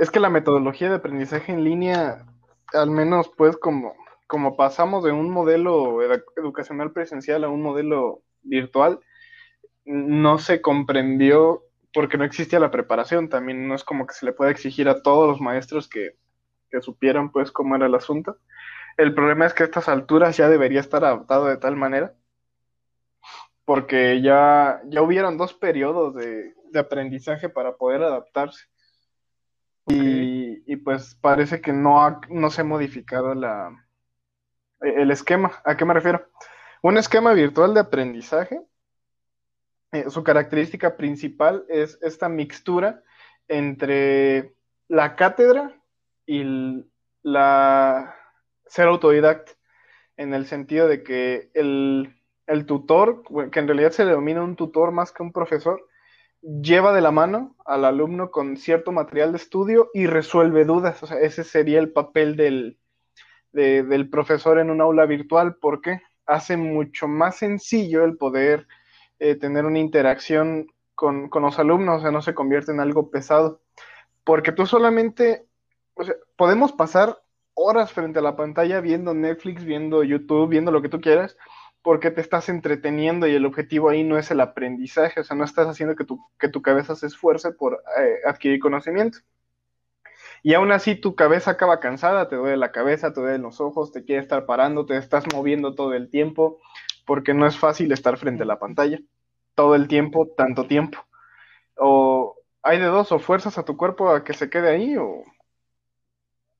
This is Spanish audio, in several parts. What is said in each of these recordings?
Es que la metodología de aprendizaje en línea, al menos pues como, como pasamos de un modelo educacional presencial a un modelo virtual, no se comprendió porque no existía la preparación. También no es como que se le pueda exigir a todos los maestros que, que supieran pues cómo era el asunto. El problema es que a estas alturas ya debería estar adaptado de tal manera, porque ya, ya hubieron dos periodos de, aprendizaje para poder adaptarse. Y, pues parece que no, no se ha modificado la, el esquema. ¿A qué me refiero? Un esquema virtual de aprendizaje, eh, su característica principal es esta mixtura entre la cátedra y la ser autodidacta, en el sentido de que el, tutor, que en realidad se denomina un tutor más que un profesor, lleva de la mano al alumno con cierto material de estudio y resuelve dudas. O sea, ese sería el papel del, del profesor en un aula virtual, porque hace mucho más sencillo el poder eh, tener una interacción con, con, los alumnos, o sea, no se convierte en algo pesado. Porque tú solamente, o sea, podemos pasar horas frente a la pantalla viendo Netflix, viendo YouTube, viendo lo que tú quieras, porque te estás entreteniendo y el objetivo ahí no es el aprendizaje, o sea, no estás haciendo que tu, que tu cabeza se esfuerce por eh, adquirir conocimiento. Y aún así tu cabeza acaba cansada, te duele la cabeza, te duelen los ojos, te quiere estar parando, te estás moviendo todo el tiempo, porque no es fácil estar frente a la pantalla todo el tiempo, tanto tiempo. O hay de dos, o fuerzas a tu cuerpo a que se quede ahí, o,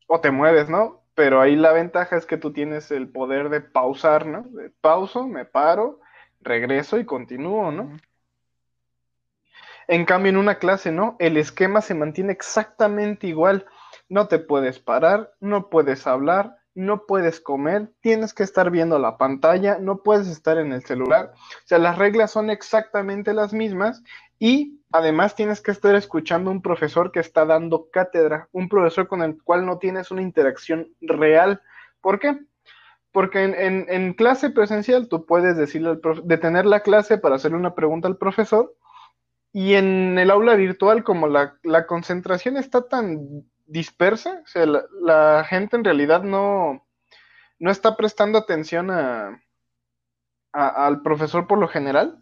o te mueves, ¿no? Pero ahí la ventaja es que tú tienes el poder de pausar, ¿no? Pauso, me paro, regreso y continúo, ¿no? En cambio, en una clase, ¿no? El esquema se mantiene exactamente igual. No te puedes parar, no puedes hablar, no puedes comer, tienes que estar viendo la pantalla, no puedes estar en el celular. O sea, las reglas son exactamente las mismas y además tienes que estar escuchando un profesor que está dando cátedra, un profesor con el cual no tienes una interacción real. ¿Por qué? Porque en, clase presencial tú puedes decirle al detener la clase para hacerle una pregunta al profesor y en el aula virtual como la, la concentración está tan dispersa, o sea, la, gente en realidad no, no está prestando atención a, al profesor por lo general,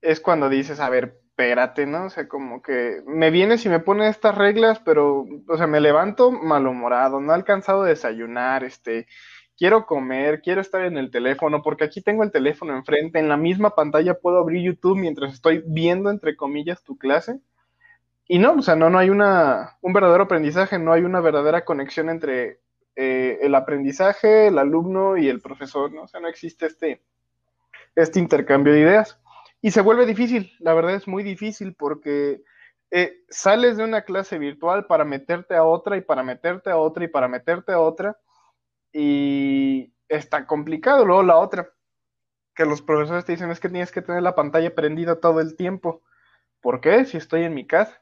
es cuando dices, a ver, espérate, ¿no? O sea, como que me vienes y me pones estas reglas, pero, o sea, me levanto malhumorado, no he alcanzado a desayunar, este, quiero comer, quiero estar en el teléfono, porque aquí tengo el teléfono enfrente, en la misma pantalla puedo abrir YouTube mientras estoy viendo, entre comillas, tu clase. Y no, o sea, no, no hay una, un verdadero aprendizaje, no hay una verdadera conexión entre eh, el aprendizaje, el alumno y el profesor, ¿no? O sea, no existe este, este intercambio de ideas. Y se vuelve difícil, la verdad es muy difícil porque eh, sales de una clase virtual para meterte a otra y para meterte a otra y para meterte a otra y está complicado. Luego la otra, que los profesores te dicen es que tienes que tener la pantalla prendida todo el tiempo. ¿Por qué? Si estoy en mi casa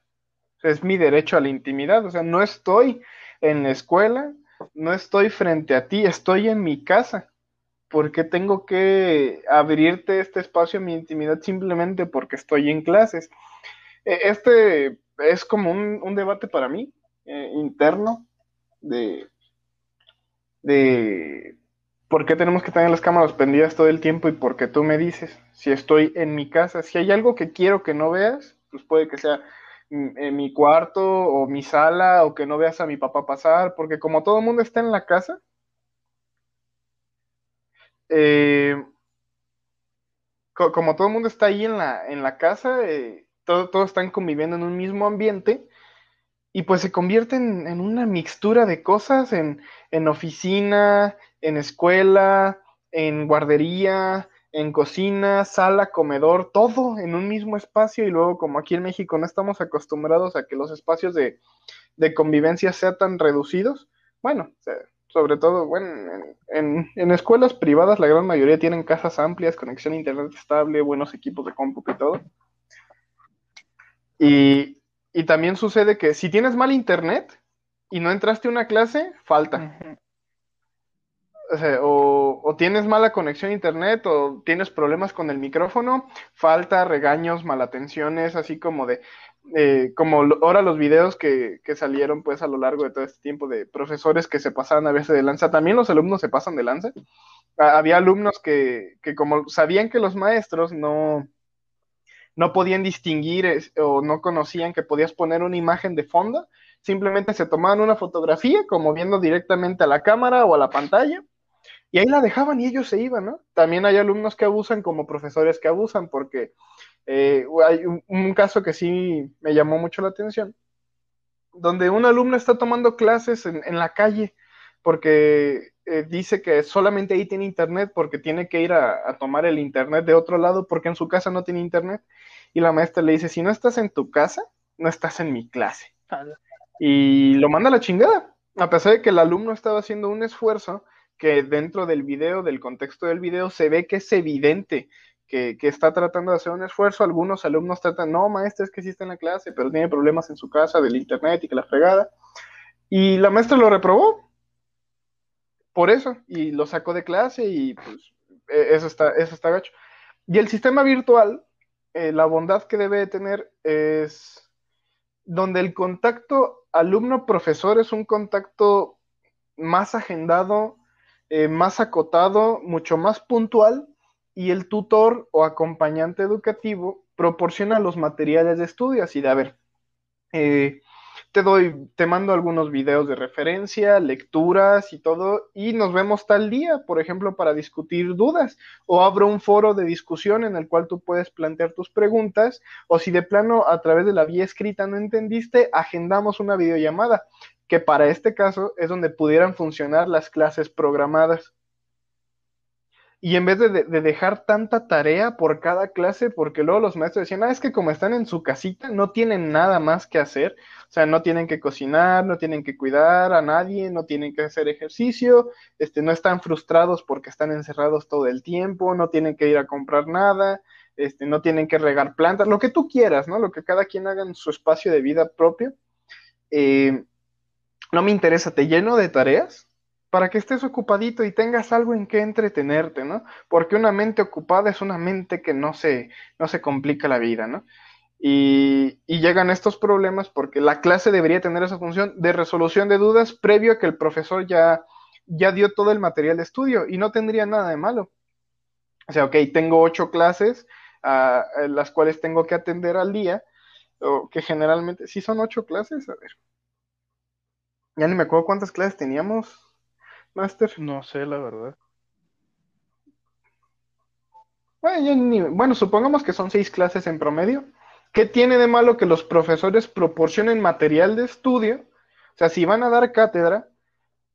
es mi derecho a la intimidad, o sea, no estoy en la escuela, no estoy frente a ti, estoy en mi casa. ¿Por qué tengo que abrirte este espacio a mi intimidad simplemente porque estoy en clases? E, este es como un, debate para mí, eh, interno, de, de por qué tenemos que tener las cámaras prendidas todo el tiempo y por qué tú me dices, si estoy en mi casa, si hay algo que quiero que no veas, pues puede que sea en mi cuarto o mi sala o que no veas a mi papá pasar, porque como todo el mundo está en la casa, eh, como todo el mundo está ahí en la, en la casa, eh, todos están conviviendo en un mismo ambiente y pues se convierte en, una mixtura de cosas en, en oficina, en escuela, en guardería, en cocina, sala, comedor, todo en un mismo espacio y luego como aquí en México no estamos acostumbrados a que los espacios de, convivencia sean tan reducidos, bueno, sobre todo, bueno, en, escuelas privadas la gran mayoría tienen casas amplias, conexión a internet estable, buenos equipos de cómputo y todo. Y, y también sucede que si tienes mal internet y no entraste a una clase, falta o, tienes mala conexión a internet o tienes problemas con el micrófono, falta, regaños, malatenciones, así como de, eh, como ahora los videos que, que, salieron pues a lo largo de todo este tiempo de profesores que se pasaban a veces de lanza, también los alumnos se pasan de lanza. había alumnos que, que, como sabían que los maestros no, no podían distinguir o no conocían que podías poner una imagen de fondo, simplemente se tomaban una fotografía como viendo directamente a la cámara o a la pantalla y ahí la dejaban y ellos se iban, ¿no? También hay alumnos que abusan como profesores que abusan porque eh, hay un, caso que sí me llamó mucho la atención, donde un alumno está tomando clases en, la calle porque eh, dice que solamente ahí tiene internet porque tiene que ir a, tomar el internet de otro lado porque en su casa no tiene internet y la maestra le dice, si no estás en tu casa, no estás en mi clase. Y lo manda a la chingada, a pesar de que el alumno estaba haciendo un esfuerzo que dentro del video, del contexto del video, se ve que es evidente que, está tratando de hacer un esfuerzo. Algunos alumnos tratan, no, maestra, es que sí está en la clase, pero tiene problemas en su casa del internet y que la fregada. Y la maestra lo reprobó por eso y lo sacó de clase y pues e, eso está, eso está gacho. Y el sistema virtual, eh, la bondad que debe tener es donde el contacto alumno-profesor es un contacto más agendado, eh, más acotado, mucho más puntual y el tutor o acompañante educativo proporciona los materiales de estudio, así de, a ver, eh, te doy, te mando algunos videos de referencia, lecturas y todo, y nos vemos tal día, por ejemplo, para discutir dudas, o abro un foro de discusión en el cual tú puedes plantear tus preguntas, o si de plano a través de la vía escrita no entendiste, agendamos una videollamada, que para este caso es donde pudieran funcionar las clases programadas y en vez de, dejar tanta tarea por cada clase, porque luego los maestros decían, ah, es que como están en su casita, no tienen nada más que hacer, o sea, no tienen que cocinar, no tienen que cuidar a nadie, no tienen que hacer ejercicio, este, no están frustrados porque están encerrados todo el tiempo, no tienen que ir a comprar nada, este, no tienen que regar plantas, lo que tú quieras, ¿no? Lo que cada quien haga en su espacio de vida propio. Eh, no me interesa, te lleno de tareas para que estés ocupadito y tengas algo en que entretenerte, ¿no? Porque una mente ocupada es una mente que no se, no se complica la vida, ¿no? Y, llegan estos problemas porque la clase debería tener esa función de resolución de dudas previo a que el profesor ya, ya dio todo el material de estudio y no tendría nada de malo. O sea, ok, tengo ocho clases, a ah, las cuales tengo que atender al día, o que generalmente, ¿sí son ocho clases? A ver. Ya ni me acuerdo cuántas clases teníamos. Master? No sé, la verdad. Bueno, supongamos que son seis clases en promedio. ¿Qué tiene de malo que los profesores proporcionen material de estudio? O sea, si van a dar cátedra,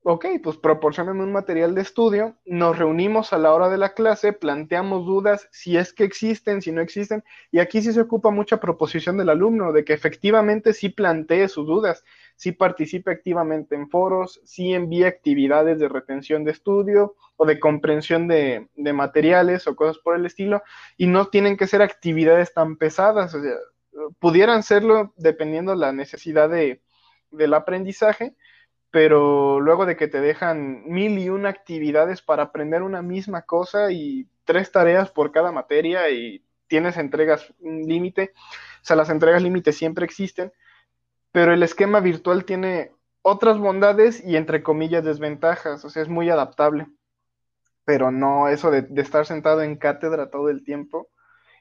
ok, pues proporcionen un material de estudio, nos reunimos a la hora de la clase, planteamos dudas, si es que existen, si no existen, y aquí sí se ocupa mucha proposición del alumno, de que efectivamente sí plantee sus dudas, sí participe activamente en foros, sí envíe actividades de retención de estudio o de comprensión de, materiales o cosas por el estilo, y no tienen que ser actividades tan pesadas, o sea, pudieran serlo dependiendo la necesidad de, del aprendizaje, pero luego de que te dejan mil y una actividades para aprender una misma cosa y tres tareas por cada materia y tienes entregas límite, o sea, las entregas límite siempre existen, pero el esquema virtual tiene otras bondades y entre comillas desventajas, o sea, es muy adaptable, pero no eso de, de estar sentado en cátedra todo el tiempo,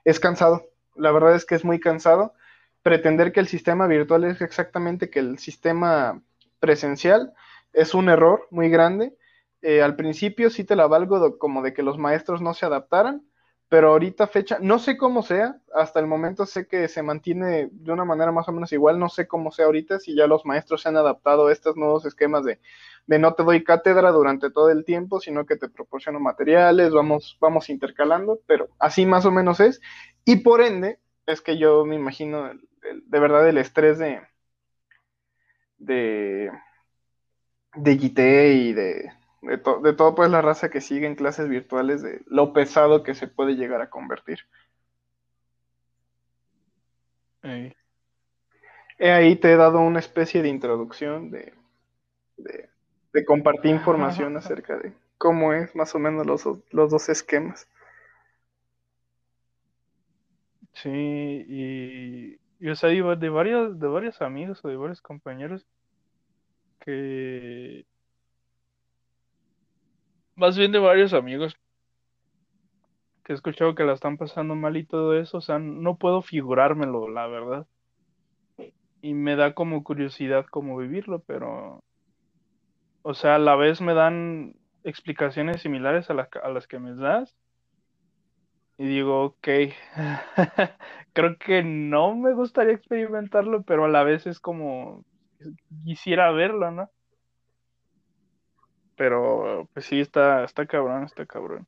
es cansado, la verdad es que es muy cansado. Pretender que el sistema virtual es exactamente que el sistema presencial es un error muy grande. Eh, al principio sí te la valgo como de que los maestros no se adaptaran, pero ahorita fecha, no sé cómo sea, hasta el momento sé que se mantiene de una manera más o menos igual, no sé cómo sea ahorita, si ya los maestros se han adaptado a estos nuevos esquemas de, de no te doy cátedra durante todo el tiempo, sino que te proporciono materiales, vamos, vamos intercalando, pero así más o menos es, y por ende, es que yo me imagino de verdad el estrés de, de, de y de, de, de todo pues la raza que sigue en clases virtuales, de lo pesado que se puede llegar a convertir. He ahí te he dado una especie de introducción de, de, compartir información acerca de cómo es más o menos los, los dos esquemas. Sí, y yo sé de varios, de varios amigos o de varios compañeros que más bien de varios amigos que he escuchado que la están pasando mal y todo eso, o sea, no puedo figurármelo, la verdad. Y me da como curiosidad cómo vivirlo, pero, o sea, a la vez me dan explicaciones similares a, a las que me das. Y digo, ok, creo que no me gustaría experimentarlo, pero a la vez es como quisiera verlo, ¿no? Pero pues sí, está, está cabrón, está cabrón.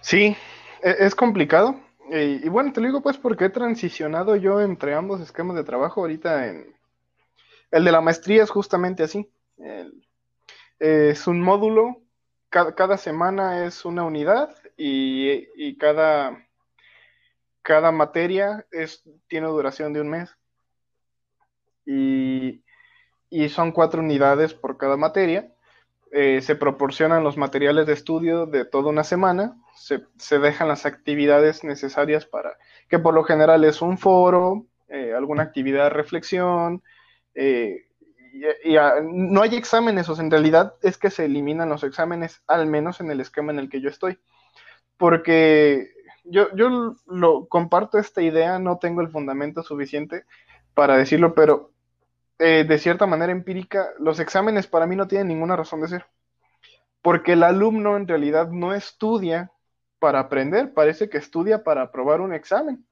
Sí, e, es complicado. Y, bueno, te lo digo pues porque he transicionado yo entre ambos esquemas de trabajo ahorita en... El de la maestría es justamente así. es un módulo, cada, semana es una unidad y, cada, cada materia es, tiene duración de un mes. Y, y son cuatro unidades por cada materia. Eh, se proporcionan los materiales de estudio de toda una semana, se, dejan las actividades necesarias para, que por lo general es un foro, eh, alguna actividad de reflexión, eh, y, no hay exámenes, o sea, en realidad es que se eliminan los exámenes, al menos en el esquema en el que yo estoy, porque yo, yo lo comparto esta idea, no tengo el fundamento suficiente para decirlo, pero eh, de cierta manera empírica, los exámenes para mí no tienen ninguna razón de ser. Porque el alumno en realidad no estudia para aprender, parece que estudia para aprobar un examen.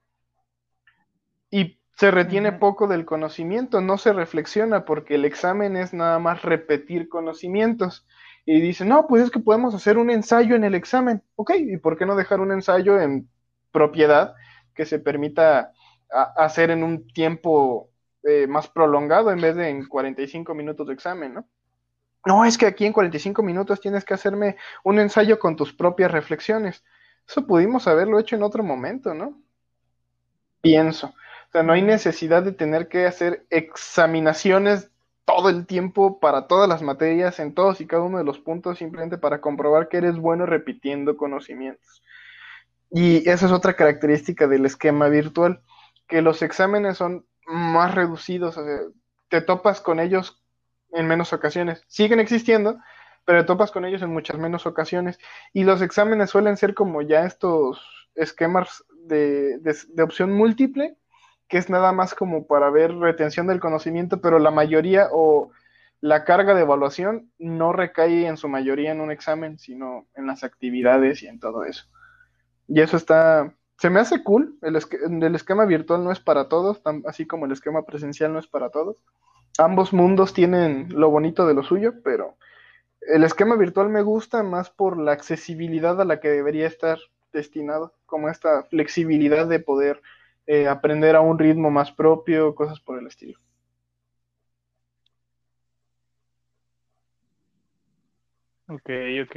Y se retiene poco del conocimiento, no se reflexiona porque el examen es nada más repetir conocimientos. Y dice, no, pues es que podemos hacer un ensayo en el examen. Ok, ¿y por qué no dejar un ensayo en propiedad que se permita hacer en un tiempo eh, más prolongado en vez de en 45 minutos de examen, ¿no? No, es que aquí en 45 minutos tienes que hacerme un ensayo con tus propias reflexiones. Eso pudimos haberlo hecho en otro momento, ¿no? Pienso. O sea, no hay necesidad de tener que hacer examinaciones todo el tiempo para todas las materias, en todos y cada uno de los puntos, simplemente para comprobar que eres bueno repitiendo conocimientos. Y esa es otra característica del esquema virtual, que los exámenes son más reducidos, te topas con ellos en menos ocasiones. Siguen existiendo, pero te topas con ellos en muchas menos ocasiones. Y los exámenes suelen ser como ya estos esquemas de, de, opción múltiple, que es nada más como para ver retención del conocimiento, pero la mayoría o la carga de evaluación no recae en su mayoría en un examen, sino en las actividades y en todo eso. Y eso está, se me hace cool. El, esquema virtual no es para todos, así como el esquema presencial no es para todos. Ambos mundos tienen lo bonito de lo suyo, pero el esquema virtual me gusta más por la accesibilidad a la que debería estar destinado, como esta flexibilidad de poder eh, aprender a un ritmo más propio, cosas por el estilo. Ok, ok.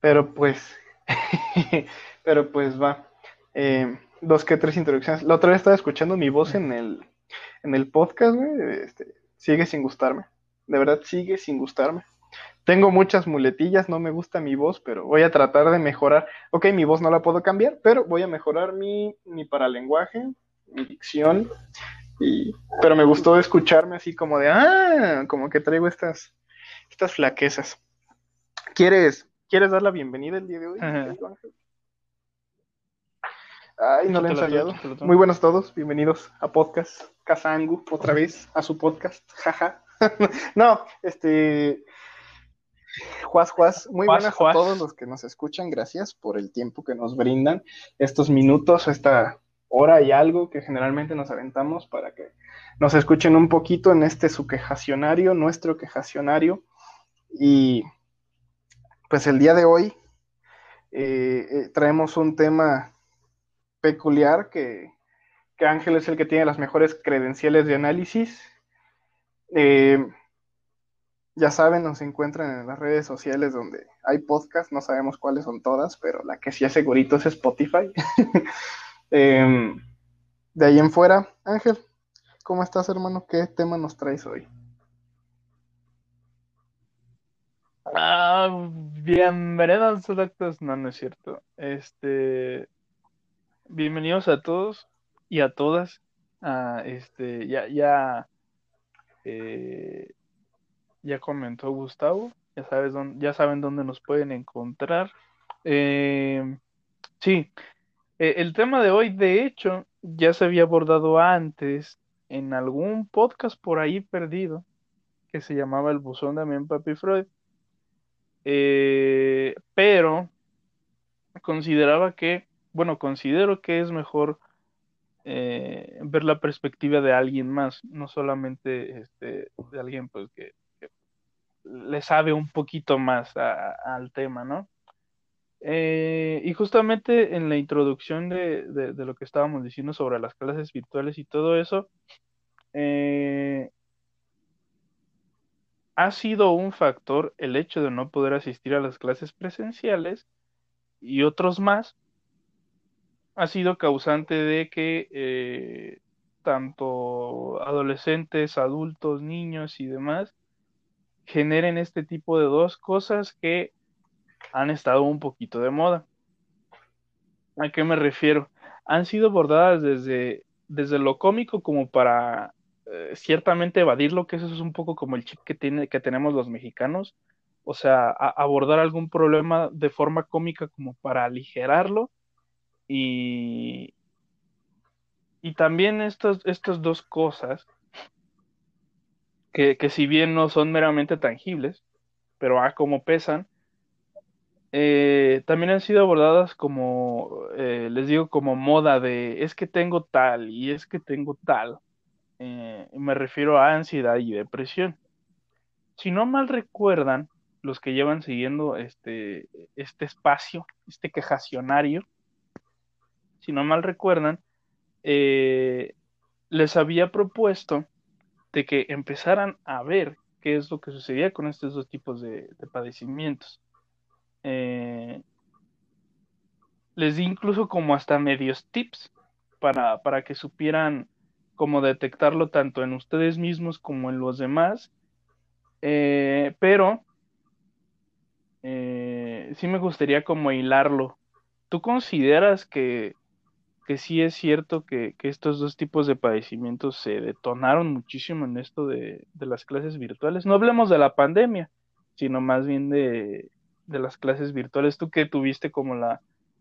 Pero pues, Pero pues va. Eh, dos que tres introducciones. La otra vez estaba escuchando mi voz en el, en el podcast, este, sigue sin gustarme. De verdad, sigue sin gustarme. Tengo muchas muletillas, no me gusta mi voz, pero voy a tratar de mejorar. Ok, mi voz no la puedo cambiar, pero voy a mejorar mi, mi paralenguaje, mi dicción. Y, pero me gustó escucharme así como de, ah, como que traigo estas, estas flaquezas. ¿Quieres ¿Quieres dar la bienvenida el día de hoy? Ay, no lo he ensayado. Muy buenos todos, bienvenidos a podcast Kazangu, otra vez a su podcast, jaja. no, este. Juaz, Juaz, muy buenas a todos los que nos escuchan, gracias por el tiempo que nos brindan, estos minutos, esta hora y algo que generalmente nos aventamos para que nos escuchen un poquito en este su quejacionario, nuestro quejacionario. Y pues el día de hoy eh, eh, traemos un tema peculiar que, Ángel es el que tiene las mejores credenciales de análisis. Eh, ya saben, nos encuentran en las redes sociales donde hay podcast, no sabemos cuáles son todas, pero la que sí es segurito es Spotify. Em, de ahí en fuera, Ángel, ¿cómo estás hermano? ¿Qué tema nos traes hoy? Ah, bienvenidos. No, no es cierto. Este. bienvenidos a todos y a todas. Este, ya, ya, eh, ya comentó Gustavo, ya sabes dónde, ya saben dónde nos pueden encontrar. Eh, sí, eh, el tema de hoy, de hecho, ya se había abordado antes en algún podcast por ahí perdido que se llamaba El Buzón Amén Papi Freud. pero consideraba que, bueno, considero que es mejor eh, ver la perspectiva de alguien más, no solamente este, de alguien pues que, le sabe un poquito más al tema, ¿no? Eh, y justamente en la introducción de, lo que estábamos diciendo sobre las clases virtuales y todo eso, eh, ha sido un factor el hecho de no poder asistir a las clases presenciales y otros más ha sido causante de que eh, tanto adolescentes, adultos, niños y demás generen este tipo de dos cosas que han estado un poquito de moda. ¿A qué me refiero? Han sido abordadas desde, desde lo cómico como para eh, ciertamente evadirlo, que eso es un poco como el chip que, tiene, que tenemos los mexicanos, o sea, abordar algún problema de forma cómica como para aligerarlo y, y también estas, estas dos cosas, que, si bien no son meramente tangibles, pero a como pesan, eh, también han sido abordadas como, eh, les digo, como moda de es que tengo tal y es que tengo tal. Eh, me refiero a ansiedad y depresión. Si no mal recuerdan, los que llevan siguiendo este, este espacio, este quejacionario, si no mal recuerdan, les había propuesto de que empezaran a ver qué es lo que sucedía con estos dos tipos de, padecimientos. Eh, les di incluso como hasta medios tips para, para, que supieran cómo detectarlo tanto en ustedes mismos como en los demás. Eh, pero sí me gustaría como hilarlo. ¿Tú consideras que que sí es cierto que, estos dos tipos de padecimientos se detonaron muchísimo en esto de, las clases virtuales. No hablemos de la pandemia, sino más bien de, las clases virtuales. ¿Tú qué tuviste como la,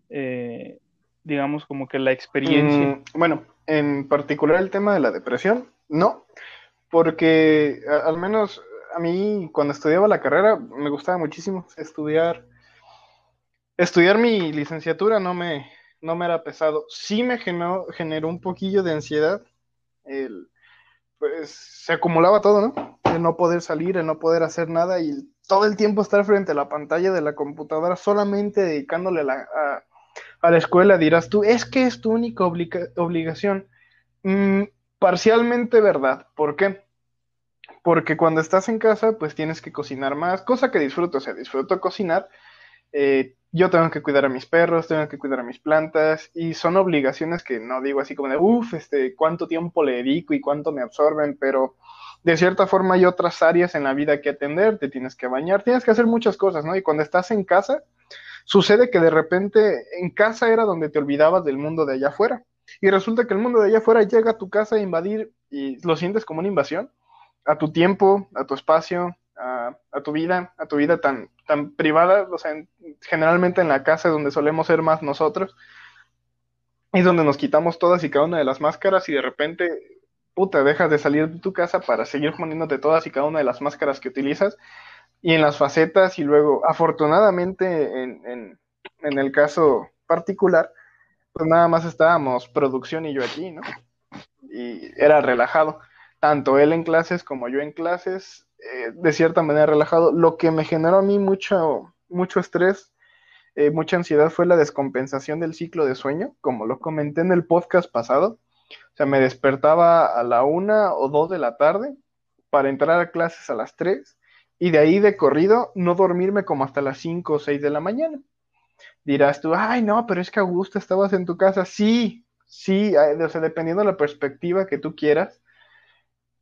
eh, digamos, como que la experiencia? Mm, bueno, en particular el tema de la depresión, no, porque al menos a mí cuando estudiaba la carrera me gustaba muchísimo estudiar. Estudiar mi licenciatura no me, no me era pesado. Sí me generó, generó un poquillo de ansiedad. pues se acumulaba todo, ¿no? El no poder salir, el no poder hacer nada y todo el tiempo estar frente a la pantalla de la computadora solamente dedicándole a, la escuela. Dirás tú, es que es tu única obligación. Mm, parcialmente verdad. ¿Por qué? Porque cuando estás en casa, pues tienes que cocinar más, cosa que disfruto, o sea, disfruto cocinar. Eh, yo tengo que cuidar a mis perros, tengo que cuidar a mis plantas y son obligaciones que no digo así como de, uff, este, cuánto tiempo le dedico y cuánto me absorben, pero de cierta forma hay otras áreas en la vida que atender, te tienes que bañar, tienes que hacer muchas cosas, ¿no? Y cuando estás en casa, sucede que de repente en casa era donde te olvidabas del mundo de allá afuera. Y resulta que el mundo de allá afuera llega a tu casa a invadir y lo sientes como una invasión a tu tiempo, a tu espacio, a, tu vida, a tu vida tan, tan privada, o sea, generalmente en la casa donde solemos ser más nosotros, es donde nos quitamos todas y cada una de las máscaras y de repente, puta, dejas de salir de tu casa para seguir poniéndote todas y cada una de las máscaras que utilizas y en las facetas y luego, afortunadamente, en, en, en el caso particular, pues nada más estábamos producción y yo aquí, ¿no? Y era relajado, tanto él en clases como yo en clases, eh, de cierta manera relajado. Lo que me generó a mí mucho, mucho estrés, eh, mucha ansiedad fue la descompensación del ciclo de sueño, como lo comenté en el podcast pasado. O sea, me despertaba a la una o dos de la tarde para entrar a clases a las tres y de ahí de corrido no dormirme como hasta las cinco o seis de la mañana. Dirás tú, ay, no, pero es que Augusto estabas en tu casa. Sí, sí, o sea, dependiendo de la perspectiva que tú quieras,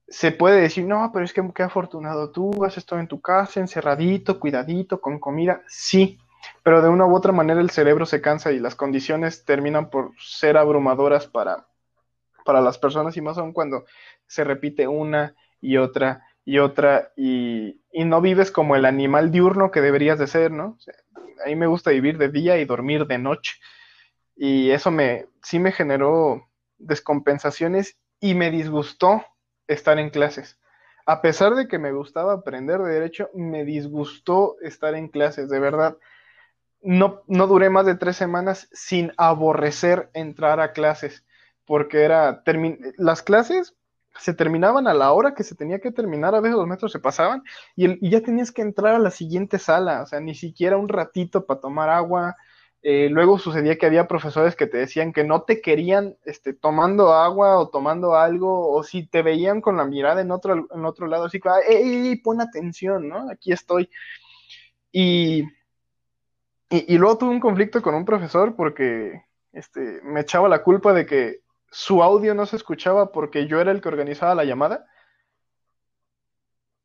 se puede decir, no, pero es que qué afortunado tú, has estado en tu casa, encerradito, cuidadito, con comida. Sí, pero de una u otra manera el cerebro se cansa y las condiciones terminan por ser abrumadoras para, para las personas y más aún cuando se repite una y otra y otra y, no vives como el animal diurno que deberías de ser, ¿no? a mí me gusta vivir de día y dormir de noche y eso me sí me generó descompensaciones y me disgustó estar en clases. A pesar de que me gustaba aprender de derecho, me disgustó estar en clases, de verdad. No, no duré más de tres semanas sin aborrecer entrar a clases, porque era, las clases se terminaban a la hora que se tenía que terminar, a veces los metros se pasaban y, y ya tenías que entrar a la siguiente sala, o sea, ni siquiera un ratito para tomar agua, eh, luego sucedía que había profesores que te decían que no te querían este, tomando agua o tomando algo, o si te veían con la mirada en otro, en otro lado, así que, ¡ey, pon atención, ¿no? Aquí estoy. Y, y, luego tuve un conflicto con un profesor porque este, me echaba la culpa de que su audio no se escuchaba porque yo era el que organizaba la llamada.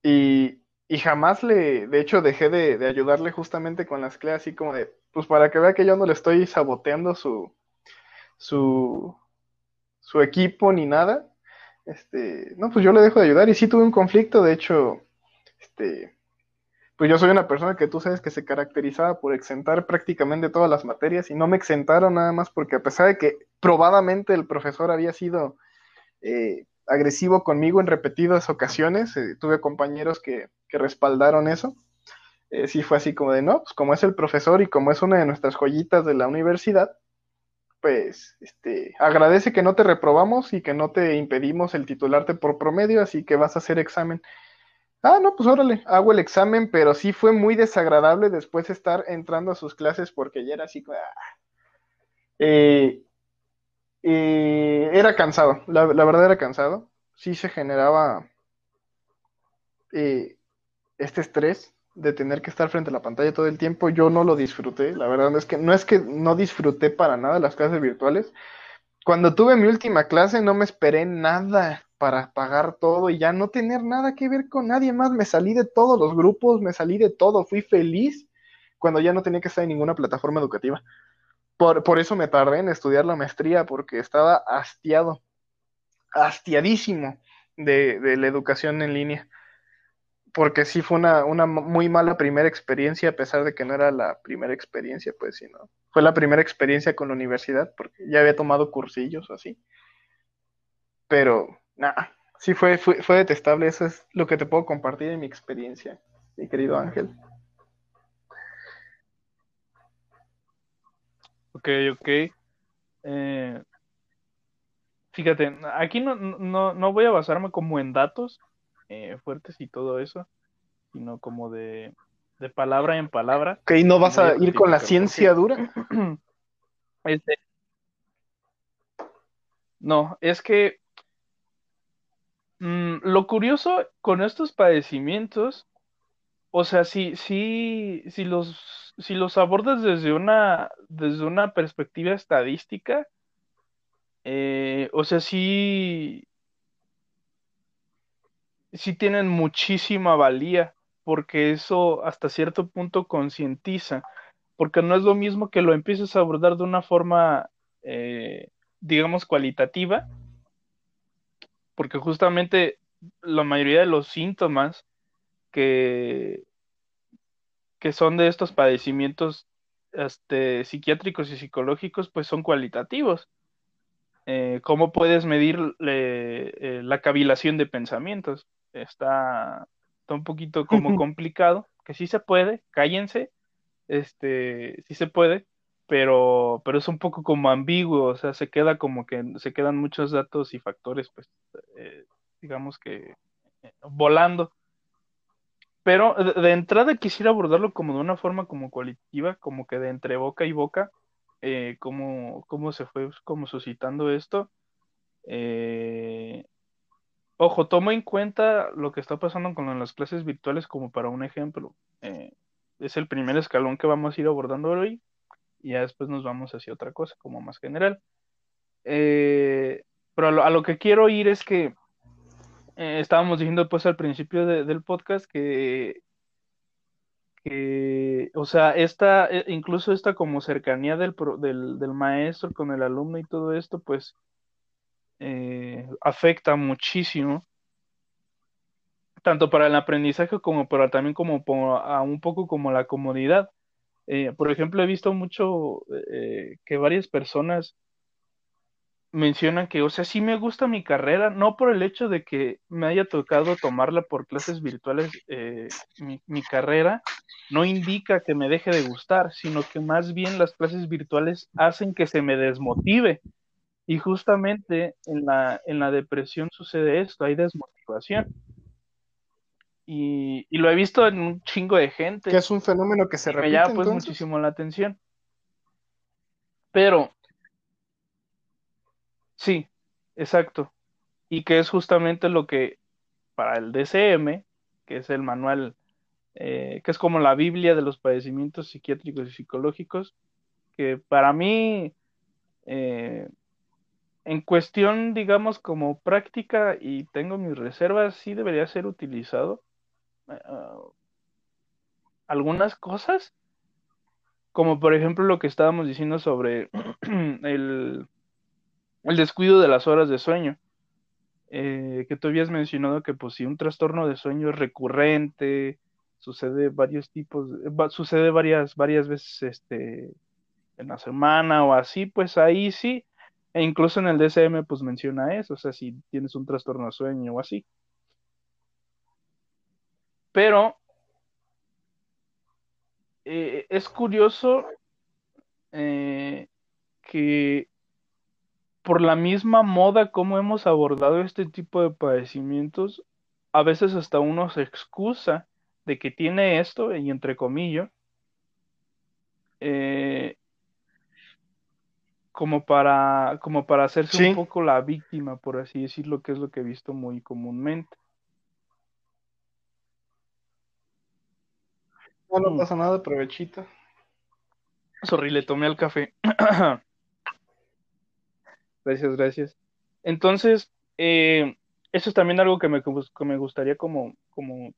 Y, y jamás le, de hecho, dejé de, ayudarle justamente con las clases, así como de, pues para que vea que yo no le estoy saboteando su, su, su equipo ni nada. Este, no, pues yo le dejo de ayudar y sí tuve un conflicto, de hecho, este, pues yo soy una persona que tú sabes que se caracterizaba por exentar prácticamente todas las materias y no me exentaron nada más porque a pesar de que probadamente el profesor había sido eh, agresivo conmigo en repetidas ocasiones. Eh, tuve compañeros que, respaldaron eso. Eh, sí fue así como de, no, pues como es el profesor y como es una de nuestras joyitas de la universidad, pues este, agradece que no te reprobamos y que no te impedimos el titularte por promedio, así que vas a hacer examen. Ah, no, pues órale, hago el examen, pero sí fue muy desagradable después estar entrando a sus clases porque ya era así. Ah. Eh, y era cansado, la, verdad era cansado. Sí se generaba eh, este estrés de tener que estar frente a la pantalla todo el tiempo. Yo no lo disfruté, la verdad es que no es que no disfruté para nada las clases virtuales. Cuando tuve mi última clase no me esperé nada para pagar todo y ya no tener nada que ver con nadie más. Me salí de todos los grupos, me salí de todo, fui feliz cuando ya no tenía que estar en ninguna plataforma educativa. Por, eso me tardé en estudiar la maestría, porque estaba hastiado, hastiadísimo de, la educación en línea. Porque sí fue una, muy mala primera experiencia, a pesar de que no era la primera experiencia, pues sí, ¿no? Fue la primera experiencia con la universidad, porque ya había tomado cursillos o así. Pero, nada, sí fue, fue, fue detestable, eso es lo que te puedo compartir en mi experiencia, mi querido Ángel. Ok, ok. Eh, fíjate, aquí no, no, no, voy a basarme como en datos eh, fuertes y todo eso, sino como de, de palabra en palabra. Ok, ¿no vas a ir con la ciencia dura? Este, no, es que mm, lo curioso con estos padecimientos, o sea, si, si, si los si los abordas desde una, desde una perspectiva estadística, eh, o sea, sí, sí tienen muchísima valía, porque eso hasta cierto punto concientiza, porque no es lo mismo que lo empieces a abordar de una forma, eh, digamos, cualitativa, porque justamente la mayoría de los síntomas que, que son de estos padecimientos este, psiquiátricos y psicológicos, pues son cualitativos. Eh, ¿Cómo puedes medir eh, la cavilación de pensamientos? Está, un poquito como complicado, que sí se puede, cállense, este, sí se puede, pero, pero es un poco como ambiguo, o sea, se queda como que se quedan muchos datos y factores, pues, eh, digamos que volando. Pero de, entrada quisiera abordarlo como de una forma como cualitativa, como que de entre boca y boca, eh, cómo, se fue como suscitando esto. Eh, ojo, tomo en cuenta lo que está pasando con las clases virtuales como para un ejemplo. Eh, es el primer escalón que vamos a ir abordando hoy y ya después nos vamos hacia otra cosa como más general. pero a lo, que quiero ir es que eh, estábamos diciendo pues al principio del podcast que, o sea, esta, e, incluso esta como cercanía del, del, del maestro con el alumno y todo esto, pues eh, afecta muchísimo, tanto para el aprendizaje como para también como, a un poco como la comodidad. Eh, por ejemplo, he visto mucho eh, que varias personas mencionan que, o sea, sí me gusta mi carrera, no por el hecho de que me haya tocado tomarla por clases virtuales, mi, mi, carrera no indica que me deje de gustar, sino que más bien las clases virtuales hacen que se me desmotive. Y justamente en la, en la depresión sucede esto, hay desmotivación. Y, lo he visto en un chingo de gente. Que es un fenómeno que se repite. Me llama pues muchísimo la atención. Pero, sí, exacto. Y que es justamente lo que para el DCM, que es el manual, eh, que es como la Biblia de los padecimientos psiquiátricos y psicológicos, que para mí eh, en cuestión, digamos, como práctica y tengo mis reservas, sí debería ser utilizado. Eh, ah, algunas cosas, como por ejemplo lo que estábamos diciendo sobre el, el descuido de las horas de sueño. Eh, que tú habías mencionado que pues si un trastorno de sueño es recurrente, sucede varios tipos, sucede varias, varias veces este, en la semana o así, pues ahí sí e incluso en el DSM pues menciona eso, o sea, si tienes un trastorno de sueño o así. Pero eh, es curioso eh, que por la misma moda como hemos abordado este tipo de padecimientos, a veces hasta uno se excusa de que tiene esto, y entre comillas, eh, como para, como para hacerse un poco la víctima, por así decirlo, que es lo que he visto muy comúnmente. No, no mm. pasa nada, provechito. Sorry, le tomé al café. gracias, gracias. Entonces, eh, eso es también algo que me, que me gustaría como, como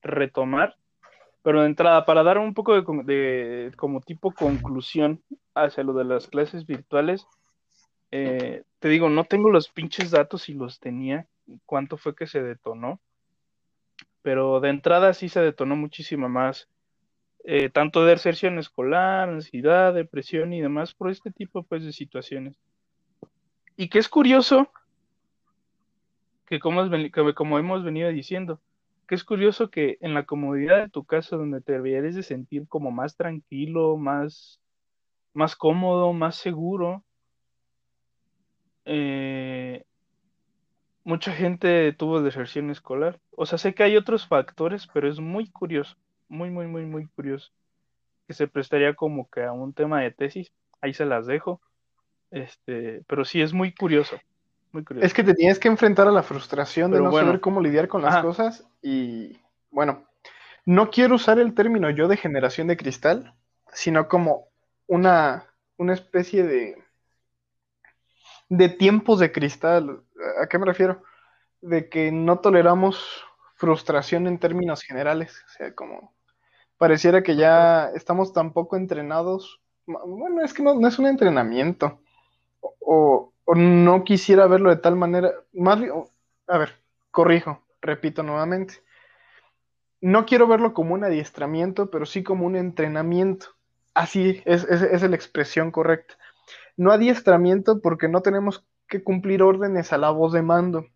retomar, pero de entrada, para dar un poco de, como tipo conclusión hacia lo de las clases virtuales, eh, te digo, no tengo los pinches datos si los tenía, cuánto fue que se detonó, pero de entrada sí se detonó muchísimo más, eh, tanto de deserción escolar, ansiedad, depresión y demás por este tipo pues, de situaciones. Y que es curioso que como, como hemos venido diciendo, que es curioso que en la comodidad de tu casa, donde te deberías de sentir como más tranquilo, más, más cómodo, más seguro, eh, mucha gente tuvo deserción escolar. O sea, sé que hay otros factores, pero es muy curioso, muy, muy, muy, muy curioso, que se prestaría como que a un tema de tesis. Ahí se las dejo. Este, pero sí es muy curioso. Es que te tienes que enfrentar a la frustración de no saber cómo lidiar con las cosas y bueno, no quiero usar el término yo de generación de cristal, sino como una, una especie de, de tiempos de cristal. ¿A qué me refiero? De que no toleramos frustración en términos generales. O sea, como pareciera que ya estamos tan poco entrenados. Bueno, es que no, no es un entrenamiento. O, no quisiera verlo de tal manera, más a ver, corrijo, repito nuevamente. No quiero verlo como un adiestramiento, pero sí como un entrenamiento. Así es, es, la expresión correcta. No adiestramiento porque no tenemos que cumplir órdenes a la voz de mando,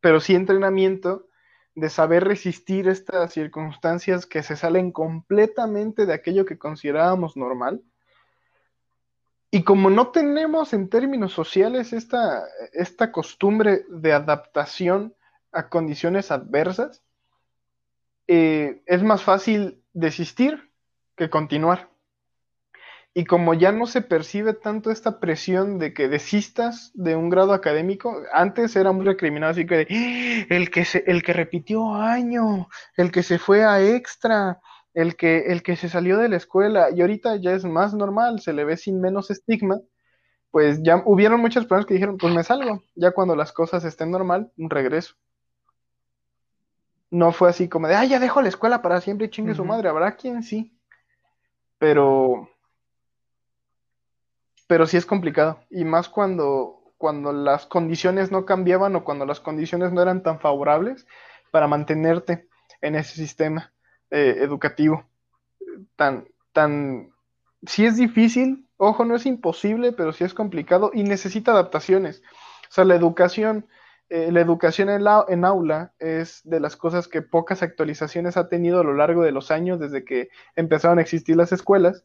pero sí entrenamiento de saber resistir estas circunstancias que se salen completamente de aquello que considerábamos normal y como no tenemos en términos sociales esta, esta costumbre de adaptación a condiciones adversas, eh, es más fácil desistir que continuar. Y como ya no se percibe tanto esta presión de que desistas de un grado académico, antes era muy recriminado así que ¡Ah! el que se, el que repitió año, el que se fue a extra, el que, el que se salió de la escuela y ahorita ya es más normal, se le ve sin menos estigma, pues ya hubieron muchas personas que dijeron, pues me salgo, ya cuando las cosas estén normal, un regreso. No fue así como de, ah, ya dejo la escuela para siempre y chingue su madre. Habrá quien sí. Pero. Pero sí es complicado. Y más cuando, cuando las condiciones no cambiaban o cuando las condiciones no eran tan favorables para mantenerte en ese sistema eh, educativo. Tan, tan. Sí es difícil, ojo, no es imposible, pero sí es complicado y necesita adaptaciones. O sea, la educación eh, la educación en, la, en aula es de las cosas que pocas actualizaciones ha tenido a lo largo de los años desde que empezaron a existir las escuelas.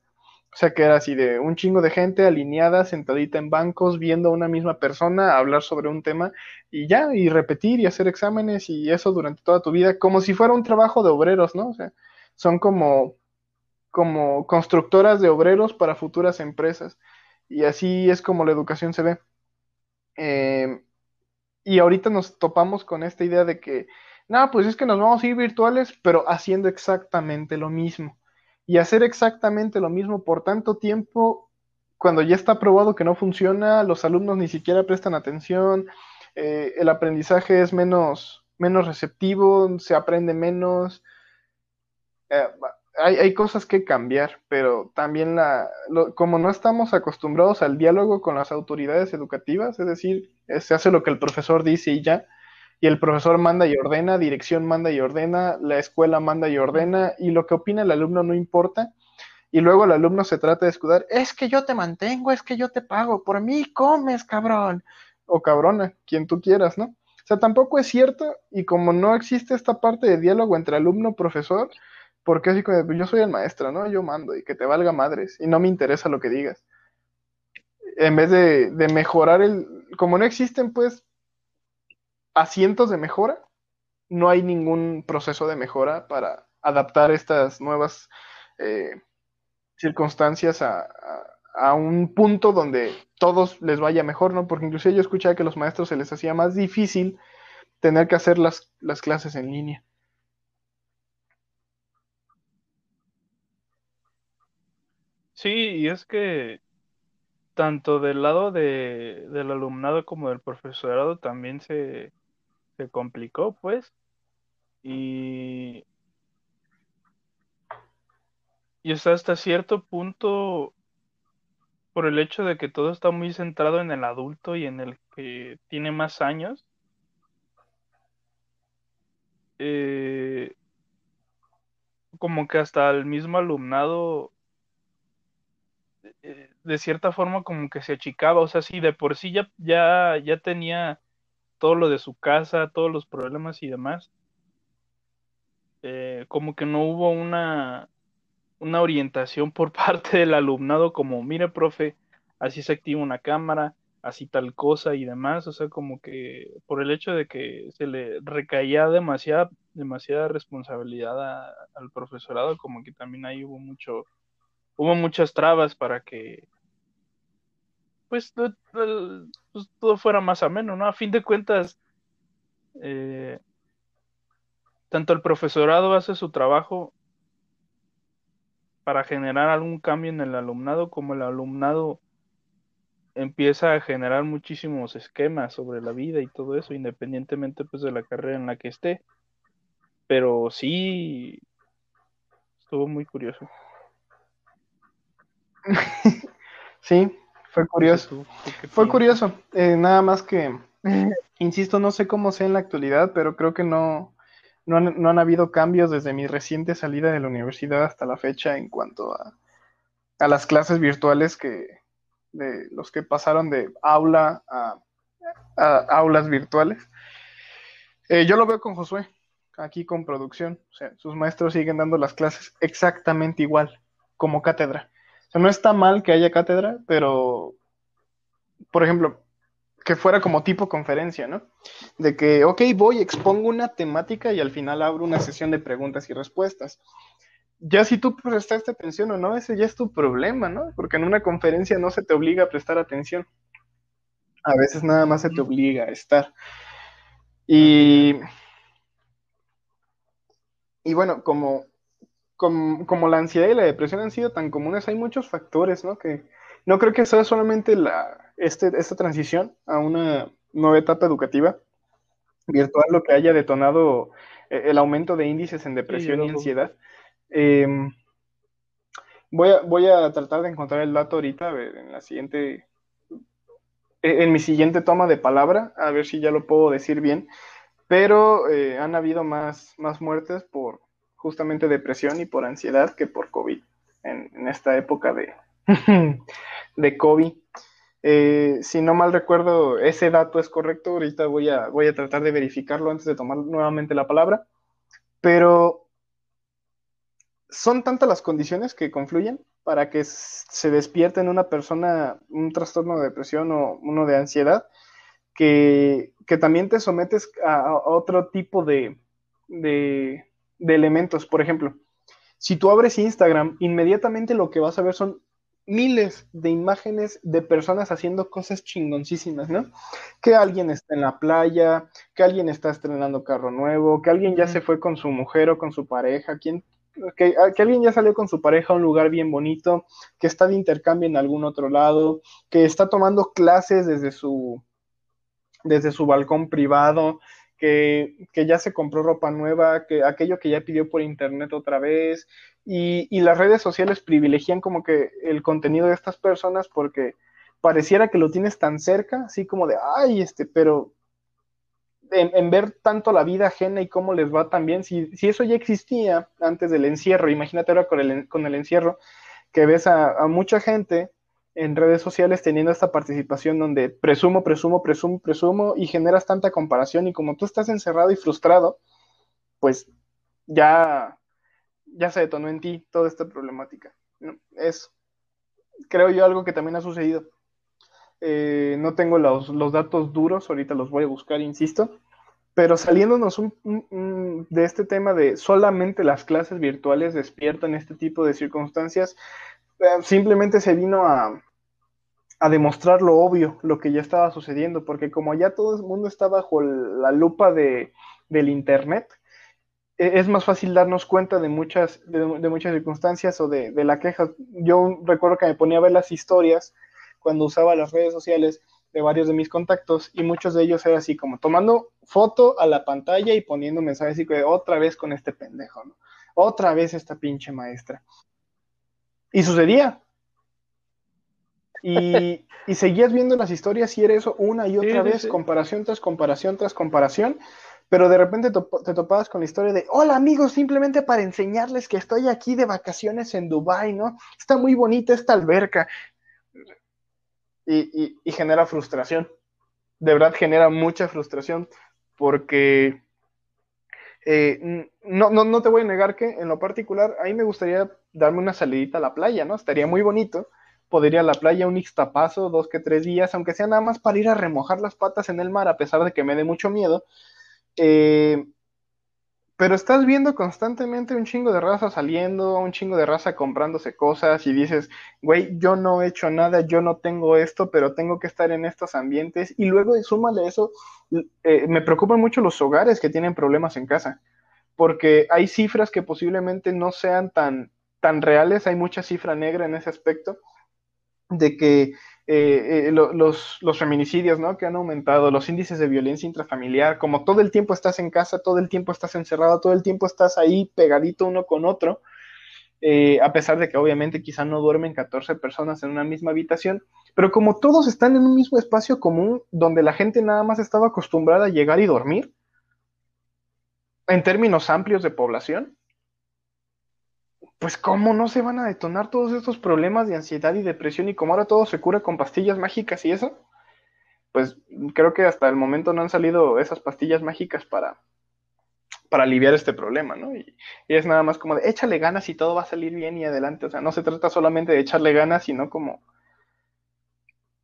O sea, que era así de un chingo de gente alineada, sentadita en bancos, viendo a una misma persona hablar sobre un tema y ya, y repetir y hacer exámenes y eso durante toda tu vida, como si fuera un trabajo de obreros, ¿no? O sea, son como, como constructoras de obreros para futuras empresas. Y así es como la educación se ve. Eh, y ahorita nos topamos con esta idea de que, no, pues es que nos vamos a ir virtuales, pero haciendo exactamente lo mismo. Y hacer exactamente lo mismo por tanto tiempo, cuando ya está probado que no funciona, los alumnos ni siquiera prestan atención, eh, el aprendizaje es menos, menos receptivo, se aprende menos. Eh, hay, hay, cosas que cambiar, pero también la, como no estamos acostumbrados al diálogo con las autoridades educativas, es decir, se hace lo que el profesor dice y ya, y el profesor manda y ordena, dirección manda y ordena, la escuela manda y ordena, y lo que opina el alumno no importa, y luego el alumno se trata de escudar, es que yo te mantengo, es que yo te pago, por mí comes, cabrón, o cabrona, quien tú quieras, ¿no? O sea, tampoco es cierto, y como no existe esta parte de diálogo entre alumno-profesor, porque así como, yo soy el maestro, ¿no? Yo mando y que te valga madres y no me interesa lo que digas. En vez de, mejorar el, como no existen pues asientos de mejora, no hay ningún proceso de mejora para adaptar estas nuevas eh, circunstancias a, a, un punto donde todos les vaya mejor, ¿no? Porque inclusive yo escuchaba que a los maestros se les hacía más difícil tener que hacer las, las clases en línea. Sí, y es que tanto del lado de, del alumnado como del profesorado también se, se complicó, pues. Y, y hasta cierto punto, por el hecho de que todo está muy centrado en el adulto y en el que tiene más años, eh, como que hasta el mismo alumnado eh, de cierta forma como que se achicaba, o sea, sí, de por sí ya, ya, ya tenía todo lo de su casa, todos los problemas y demás, eh, como que no hubo una, una orientación por parte del alumnado como, mire, profe, así se activa una cámara, así tal cosa y demás, o sea, como que por el hecho de que se le recaía demasiada, demasiada responsabilidad al profesorado, como que también ahí hubo mucho, hubo muchas trabas para que pues, pues, todo fuera más ameno, ¿no? A fin de cuentas, eh, tanto el profesorado hace su trabajo para generar algún cambio en el alumnado, como el alumnado empieza a generar muchísimos esquemas sobre la vida y todo eso, independientemente pues de la carrera en la que esté. Pero sí, estuvo muy curioso. sí, fue curioso. Fue curioso. Eh, nada más que, insisto, no sé cómo sea en la actualidad, pero creo que no, no han, habido cambios desde mi reciente salida de la universidad hasta la fecha en cuanto a, a las clases virtuales que de los que pasaron de aula a, aulas virtuales. Eh, yo lo veo con Josué, aquí con producción. O sea, sus maestros siguen dando las clases exactamente igual, como cátedra no está mal que haya cátedra, pero, por ejemplo, que fuera como tipo conferencia, ¿no? De que, ok, voy, expongo una temática y al final abro una sesión de preguntas y respuestas. Ya si tú prestaste atención o no, ese ya es tu problema, ¿no? Porque en una conferencia no se te obliga a prestar atención. A veces nada más se te obliga a estar. Y, y bueno, como como, la ansiedad y la depresión han sido tan comunes, hay muchos factores, ¿no? Que no creo que sea solamente la, este, esta transición a una nueva etapa educativa virtual lo que haya detonado e, el aumento de índices en depresión y ansiedad. Em, voy, a, voy a tratar de encontrar el dato ahorita, en la siguiente, e, en mi siguiente toma de palabra, a ver si ya lo puedo decir bien, pero eh, han habido más, más muertes por justamente depresión y por ansiedad que por COVID en, esta época de, de COVID. Eh, si no mal recuerdo, ese dato es correcto. Ahorita voy a, voy a tratar de verificarlo antes de tomar nuevamente la palabra. Pero son tantas las condiciones que confluyen para que se despierte en una persona un trastorno de depresión o uno de ansiedad, que, también te sometes a, otro tipo de, de, de elementos. Por ejemplo, si tú abres Instagram, inmediatamente lo que vas a ver son miles de imágenes de personas haciendo cosas chingoncísimas, ¿no? Que alguien está en la playa, que alguien está estrenando carro nuevo, que alguien ya se fue con su mujer o con su pareja, que, que, alguien ya salió con su pareja a un lugar bien bonito, que está de intercambio en algún otro lado, que está tomando clases desde su, desde su balcón privado, que, ya se compró ropa nueva, que aquello que ya pidió por internet otra vez, y, las redes sociales privilegian como que el contenido de estas personas porque pareciera que lo tienes tan cerca, así como de, ay, este, pero en, ver tanto la vida ajena y cómo les va tan bien, si, si eso ya existía antes del encierro, imagínate ahora con el, con el encierro, que ves a mucha gente en redes sociales teniendo esta participación donde presumo, presumo, presumo, presumo y generas tanta comparación y como tú estás encerrado y frustrado, pues ya ya se detonó en ti toda esta problemática. Es, creo yo, algo que también ha sucedido. Eh, no tengo los, datos duros, ahorita los voy a buscar, insisto, pero saliéndonos de este tema de solamente las clases virtuales despiertan este tipo de circunstancias, simplemente se vino a, a demostrar lo obvio, lo que ya estaba sucediendo, porque como ya todo el mundo está bajo la lupa de, del Internet, e-, es más fácil darnos cuenta de muchas, de, muchas circunstancias o de, la queja. Yo recuerdo que me ponía a ver las historias cuando usaba las redes sociales de varios de mis contactos y muchos de ellos era así como tomando foto a la pantalla y poniendo mensajes y otra vez con este pendejo, ¿no? Otra vez esta pinche maestra. Y sucedía. Y, seguías viendo las historias y era eso una y otra vez, comparación tras comparación tras comparación, pero de repente te topabas con la historia de, hola amigos, simplemente para enseñarles que estoy aquí de vacaciones en Dubai, ¿no? Está muy bonita esta alberca. Y, genera frustración. De verdad genera mucha frustración porque eh, no, no, no te voy a negar que en lo particular, a mí me gustaría darme una salidita a la playa, ¿no? Estaría muy bonito poder ir a la playa un ixtapazo, dos que tres días, aunque sea nada más para ir a remojar las patas en el mar, a pesar de que me dé mucho miedo, eh, pero estás viendo constantemente un chingo de raza saliendo, un chingo de raza comprándose cosas y dices, güey, yo no he hecho nada, yo no tengo esto, pero tengo que estar en estos ambientes. Y luego súmale eso, eh, me preocupan mucho los hogares que tienen problemas en casa, porque hay cifras que posiblemente no sean tan, tan reales, hay mucha cifra negra en ese aspecto, de que eh, eh, los, feminicidios, ¿no? Que han aumentado, los índices de violencia intrafamiliar, como todo el tiempo estás en casa, todo el tiempo estás encerrado, todo el tiempo estás ahí pegadito uno con otro, eh, a pesar de que obviamente quizá no duermen 14 personas en una misma habitación, pero como todos están en un mismo espacio común donde la gente nada más estaba acostumbrada a llegar y dormir, en términos amplios de población, pues cómo no se van a detonar todos estos problemas de ansiedad y depresión y como ahora todo se cura con pastillas mágicas y eso, pues creo que hasta el momento no han salido esas pastillas mágicas para, para aliviar este problema, ¿no? Y, es nada más como de échale ganas y todo va a salir bien y adelante, o sea, no se trata solamente de echarle ganas, sino como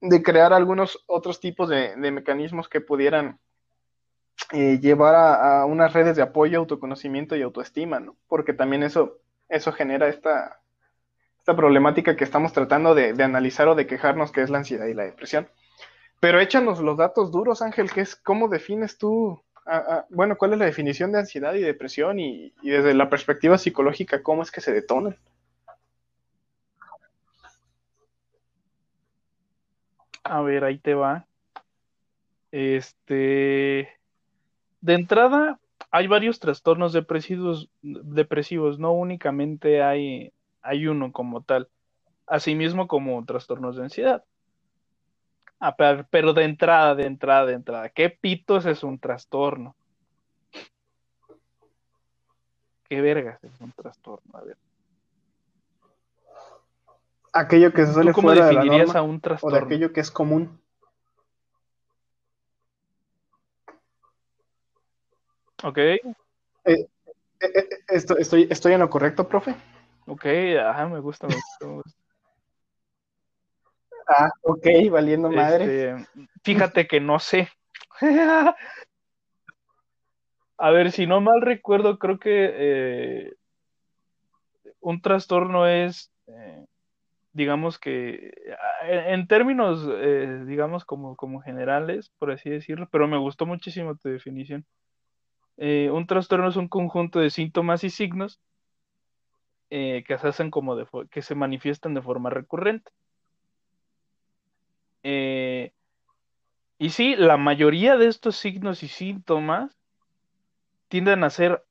de crear algunos otros tipos de, mecanismos que pudieran eh, llevar a, a, unas redes de apoyo, autoconocimiento y autoestima, ¿no? Porque también eso eso genera esta, esta problemática que estamos tratando de, analizar o de quejarnos, que es la ansiedad y la depresión. Pero échanos los datos duros, Ángel, que es cómo defines tú, bueno, cuál es la definición de ansiedad y depresión y, desde la perspectiva psicológica, cómo es que se detonan. A ver, ahí te va. Este, de entrada, hay varios trastornos depresivos, depresivos, no únicamente hay, hay uno como tal, asimismo como trastornos de ansiedad. Ah, pero, de entrada, de entrada, de entrada, ¿qué pitos es un trastorno? ¿Qué vergas es un trastorno? A ver. Aquello que se suele ¿Tú cómo definirías a un trastorno? O de aquello que es común. Ok. Eh, eh, eh, estoy, estoy en lo correcto, profe. Ok, ajá, me gusta, me gusta, Ah, ok, valiendo madre. Este, fíjate que no sé. A ver, si no mal recuerdo, creo que un trastorno es, digamos que, en, términos, digamos, como, como generales, por así decirlo, pero me gustó muchísimo tu definición. Eh, un trastorno es un conjunto de síntomas y signos eh, que se hacen como de, que se manifiestan de forma recurrente. Eh, y sí, la mayoría de estos signos y síntomas tienden a ser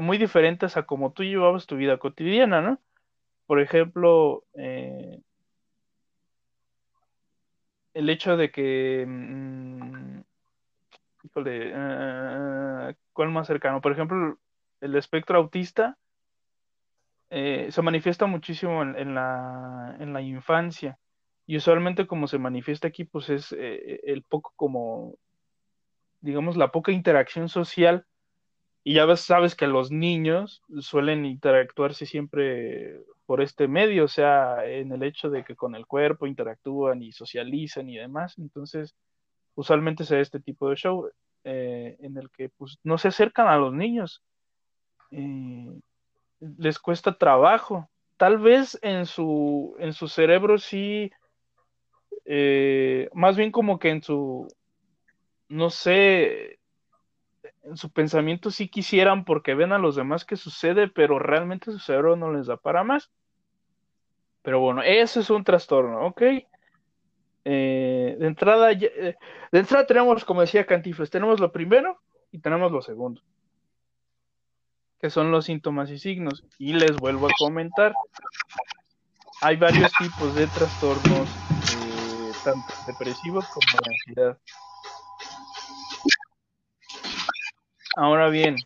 muy diferentes a como tú llevabas tu vida cotidiana, ¿no? Por ejemplo, el hecho de que mm, híjole, uh, ¿cuál más cercano? Por ejemplo, el espectro autista eh, se manifiesta muchísimo en, la, en, la, infancia y usualmente como se manifiesta aquí, pues es eh, el poco como, digamos, la poca interacción social y ya ves, sabes que los niños suelen interactuarse siempre por este medio, o sea, en el hecho de que con el cuerpo interactúan y socializan y demás, entonces usualmente se da este tipo de show eh, en el que pues, no se acercan a los niños. Eh, les cuesta trabajo. Tal vez en su, en su cerebro sí, eh, más bien como que en su, no sé, en su pensamiento sí quisieran porque ven a los demás que sucede, pero realmente su cerebro no les da para más. Pero bueno, eso es un trastorno, ¿ok? Eh, de entrada, eh, de entrada tenemos, como decía Cantifles, tenemos lo primero y tenemos lo segundo, que son los síntomas y signos. Y les vuelvo a comentar, hay varios tipos de trastornos, tanto depresivos como de ansiedad. Ahora bien,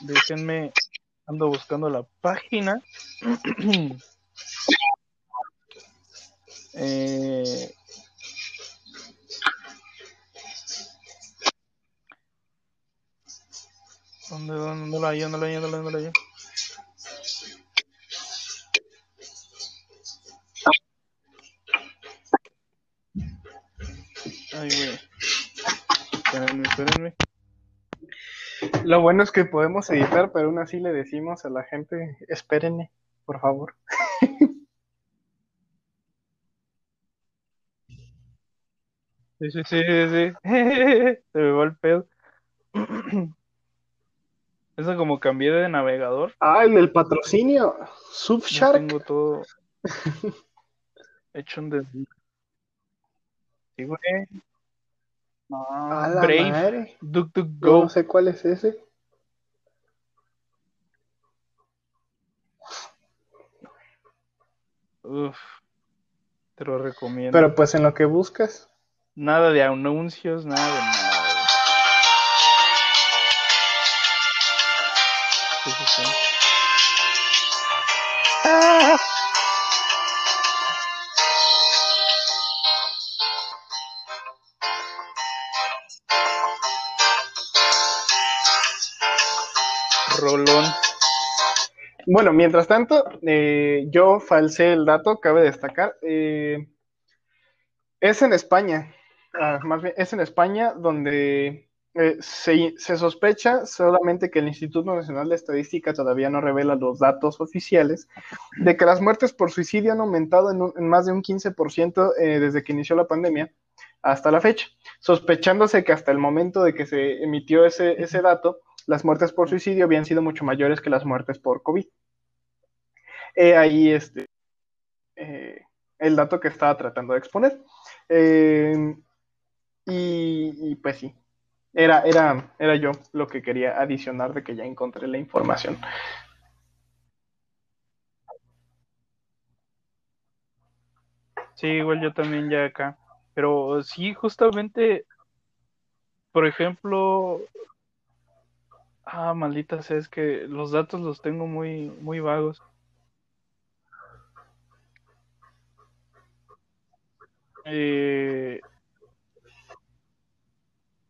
déjenme, ando buscando la página. Eh, ¿Dónde, dónde, dónde la hay? ¿Dónde la hay? ¿Dónde la hay? Ay, güey. Espérenme, espérenme. Lo bueno es que podemos editar, pero aún así le decimos a la gente, espérenme, por favor. Sí, sí, sí, sí. Se me va el pedo. Eso como cambié de navegador. Ah, el del patrocinio. Subshark. tengo todo hecho un desvío. Sí, güey. No, Brave. Go. No sé cuál es ese. Uf. Te lo recomiendo. Pero pues en lo que buscas. Nada de anuncios, nada de nada. Sí, sí, sí. Bueno, mientras tanto, eh, yo falsé el dato, cabe destacar. Eh, es en España. Ah, más bien, es en España donde eh, se, sospecha solamente que el Instituto Nacional de Estadística todavía no revela los datos oficiales de que las muertes por suicidio han aumentado en, más de un 15% eh, desde que inició la pandemia hasta la fecha, sospechándose que hasta el momento de que se emitió ese, ese dato, las muertes por suicidio habían sido mucho mayores que las muertes por COVID. ahí este, eh, el dato que estaba tratando de exponer. Y, pues sí, Era, era, era yo lo que quería adicionar de que ya encontré la información. Sí, igual yo también ya acá. Pero sí, justamente, por ejemplo, ah, maldita sea, es que los datos los tengo muy, muy vagos. Eh,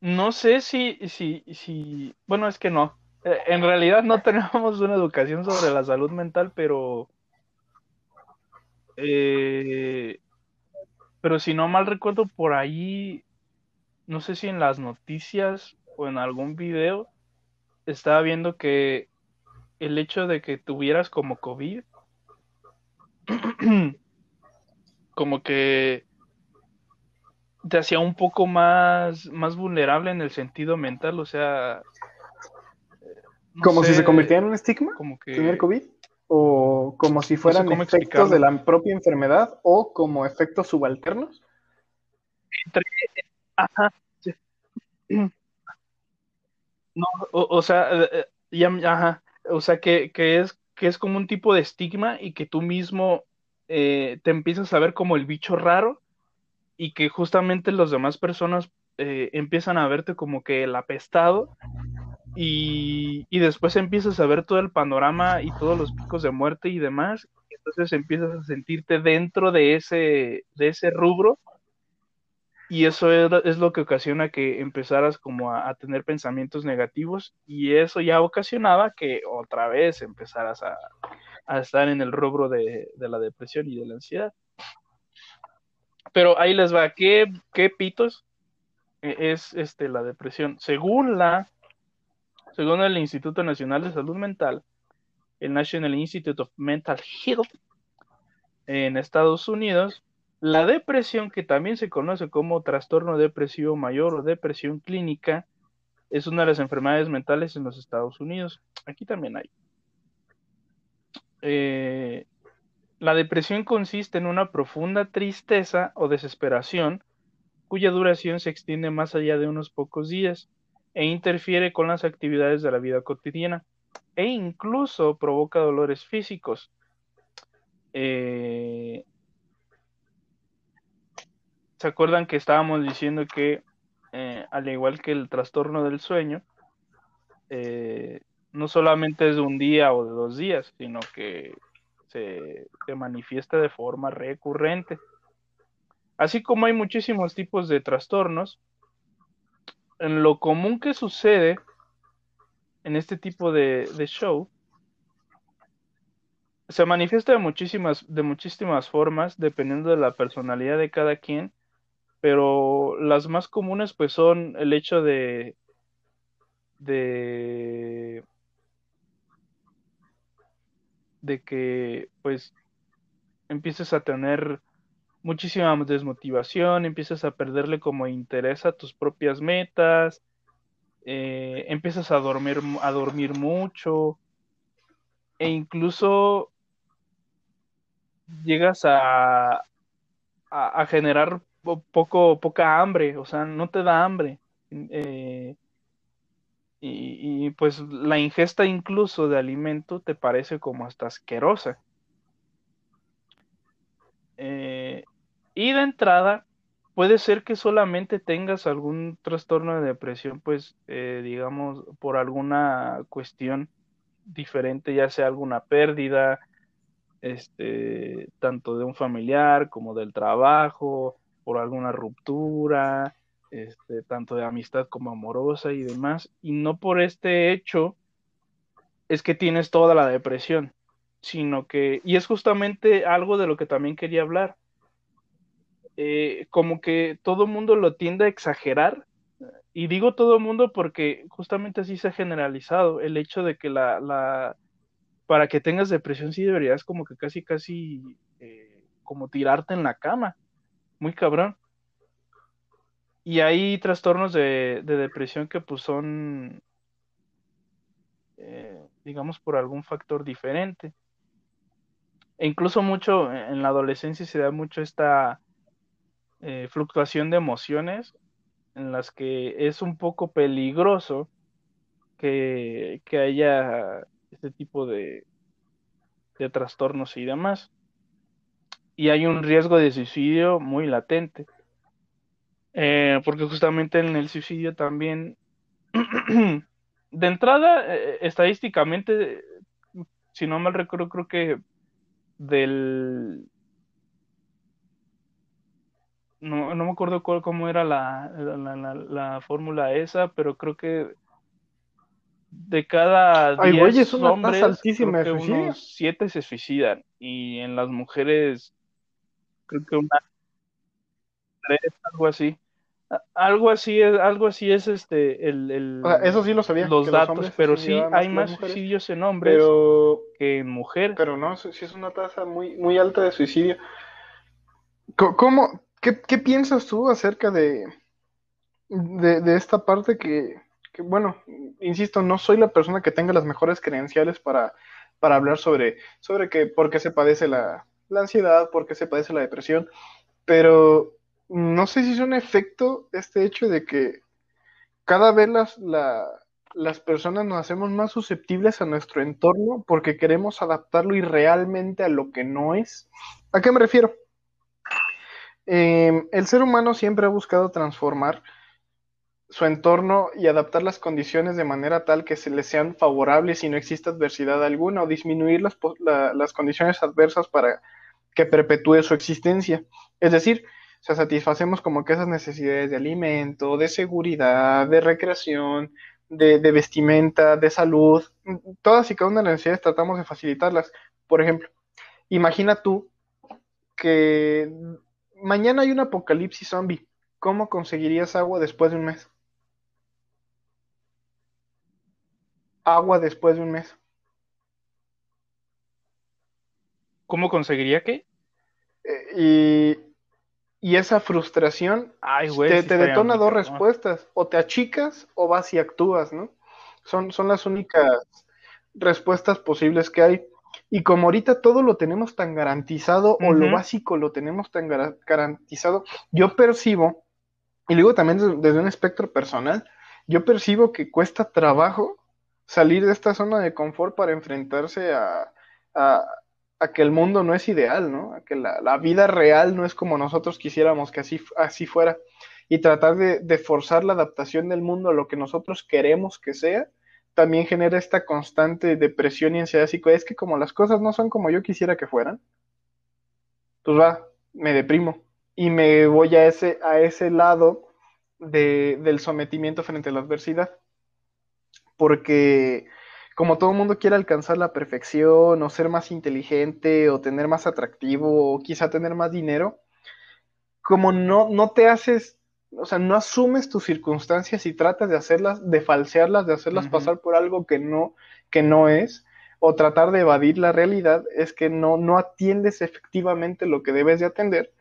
no sé si, si, si, bueno, es que no. Eh, en realidad no tenemos una educación sobre la salud mental, pero eh, pero si no mal recuerdo por ahí, no sé si en las noticias o en algún video, estaba viendo que el hecho de que tuvieras como COVID, como que te hacía un poco más, más vulnerable en el sentido mental, o sea... como si se convirtiera en un estigma, como que... tener COVID o como si fueran efectos de la propia enfermedad o como efectos subalternos. Ajá. No, o, sea, eh, eh, ajá. O sea, que, es, que es como un tipo de estigma y que tú mismo eh, te empiezas a ver como el bicho raro y que justamente las demás personas empiezan a verte como que el apestado y, después empiezas a ver todo el panorama y todos los picos de muerte y demás, y entonces empiezas a sentirte dentro de ese, de ese rubro, y eso es, lo que ocasiona que empezaras como a, tener pensamientos negativos, y eso ya ocasionaba que otra vez empezaras a, estar en el rubro de, la depresión y de la ansiedad. Pero ahí les va, ¿qué, qué pitos es este, la depresión? Según la según el Instituto Nacional de Salud Mental, el National Institute of Mental Health, en Estados Unidos, la depresión, que también se conoce como trastorno depresivo mayor o depresión clínica, es una de las enfermedades mentales en los Estados Unidos. Aquí también hay. Eh, la depresión consiste en una profunda tristeza o desesperación cuya duración se extiende más allá de unos pocos días e interfiere con las actividades de la vida cotidiana e incluso provoca dolores físicos. Eh, ¿Se acuerdan que estábamos diciendo que, eh, al igual que el trastorno del sueño, eh, no solamente es de un día o de dos días, sino que se, se manifiesta de forma recurrente? Así como hay muchísimos tipos de trastornos, en lo común que sucede en este tipo de, show se manifiesta de muchísimas, de muchísimas formas, dependiendo de la personalidad de cada quien, pero las más comunes pues son el hecho de, de, que pues empieces a tener muchísima desmotivación, empiezas a perderle como interés a tus propias metas, eh, empiezas a dormir, a dormir mucho e incluso llegas a, a, generar poco, poca hambre, o sea, no te da hambre. Eh, y, pues la ingesta incluso de alimento te parece como hasta asquerosa. Eh, y de entrada, puede ser que solamente tengas algún trastorno de depresión, pues, eh, digamos, por alguna cuestión diferente, ya sea alguna pérdida, este, tanto de un familiar como del trabajo, por alguna ruptura, este, tanto de amistad como amorosa y demás, y no por este hecho es que tienes toda la depresión, sino que, y es justamente algo de lo que también quería hablar, eh, como que todo mundo lo tiende a exagerar. Y digo todo mundo porque justamente así se ha generalizado el hecho de que la, la para que tengas depresión sí deberías como que casi, casi eh, como tirarte en la cama. Muy cabrón. Y hay trastornos de, depresión que pues son, eh, digamos, por algún factor diferente. E incluso mucho en la adolescencia se da mucho esta eh, fluctuación de emociones en las que es un poco peligroso que, que haya este tipo de, de trastornos y demás. Y hay un riesgo de suicidio muy latente. Eh, porque justamente en el suicidio también, de entrada, eh, estadísticamente, si no mal recuerdo, creo que del... No, no me acuerdo cuál, cómo era la, la, la, fórmula esa, pero creo que de cada 10 hombres, altísima creo que unos 7 se suicidan. Y en las mujeres, creo que una 3, algo así. Algo así es, algo así es este el, el eso sí lo sabía los datos, pero sí hay más suicidios en hombres que en mujeres. Pero no, sí es una tasa muy muy alta de suicidio. ¿Cómo qué, qué piensas tú acerca de, de, de esta parte que, que, bueno, insisto, no soy la persona que tenga las mejores credenciales para, para hablar sobre, sobre que, por qué se padece la, la ansiedad, por qué se padece la depresión, pero no sé si es un efecto este hecho de que cada vez las, las personas nos hacemos más susceptibles a nuestro entorno porque queremos adaptarlo irrealmente a lo que no es. ¿A qué me refiero? Em, el ser humano siempre ha buscado transformar su entorno y adaptar las condiciones de manera tal que se le sean favorables y no exista adversidad alguna o disminuir las, las condiciones adversas para que perpetúe su existencia. Es decir, sea, satisfacemos como que esas necesidades de alimento, de seguridad, de recreación, de, vestimenta, de salud, todas y cada una de las necesidades tratamos de facilitarlas. Por ejemplo, imagina tú que mañana hay un apocalipsis zombie. ¿Cómo conseguirías agua después de un mes? Agua después de un mes. ¿Cómo conseguiría qué? Eh, y y esa frustración te, detona dos respuestas, o te achicas o vas y actúas, ¿no? Son, son las únicas respuestas posibles que hay. Y como ahorita todo lo tenemos tan garantizado, o lo básico lo tenemos tan garantizado, yo percibo, y digo también desde, un espectro personal, yo percibo que cuesta trabajo salir de esta zona de confort para enfrentarse a, a que el mundo no es ideal, ¿no? A que la, vida real no es como nosotros quisiéramos que así, así fuera. Y tratar de, forzar la adaptación del mundo a lo que nosotros queremos que sea, también genera esta constante depresión y ansiedad Es que como las cosas no son como yo quisiera que fueran, pues va, me deprimo. Y me voy a ese, a ese lado de, del sometimiento frente a la adversidad. Porque como todo el mundo quiere alcanzar la perfección o ser más inteligente o tener más atractivo o quizá tener más dinero, como no, no te haces, o sea, no asumes tus circunstancias y tratas de hacerlas, de falsearlas, de hacerlas pasar por algo que no, que no es, o tratar de evadir la realidad, es que no, no atiendes efectivamente lo que debes de atender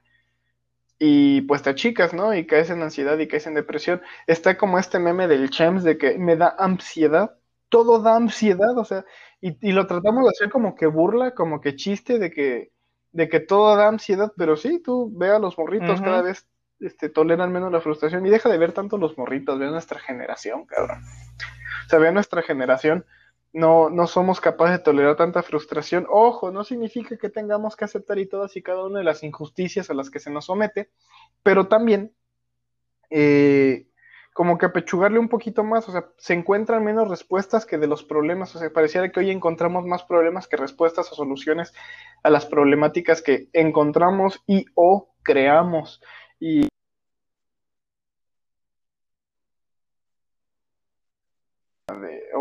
y pues te achicas, ¿no? Y caes en ansiedad y caes en depresión. Está como este meme del Chems de que me da ansiedad todo da ansiedad, o sea, y, lo tratamos de hacer como que burla, como que chiste de que, de que todo da ansiedad, pero sí, tú ve a los morritos cada vez este, toleran menos la frustración y deja de ver tanto los morritos, ve a nuestra generación, cabrón. O sea, ve a nuestra generación, no, no somos capaces de tolerar tanta frustración. Ojo, no significa que tengamos que aceptar y todas y cada una de las injusticias a las que se nos somete, pero también eh, como que apechugarle un poquito más, o sea, se encuentran menos respuestas que de los problemas, o sea, pareciera que hoy encontramos más problemas que respuestas o soluciones a las problemáticas que encontramos y o creamos. Y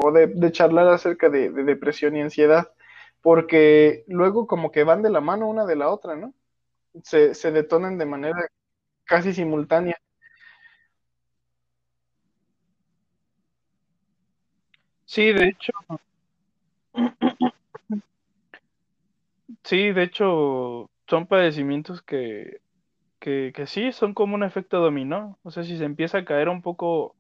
o de, charlar acerca de, depresión y ansiedad, porque luego como que van de la mano una de la otra, ¿no? Se, se detonan de manera casi simultánea. Sí, de hecho. Sí, de hecho, son padecimientos que, que, que sí, son como un efecto dominó. O sea, si se empieza a caer un poco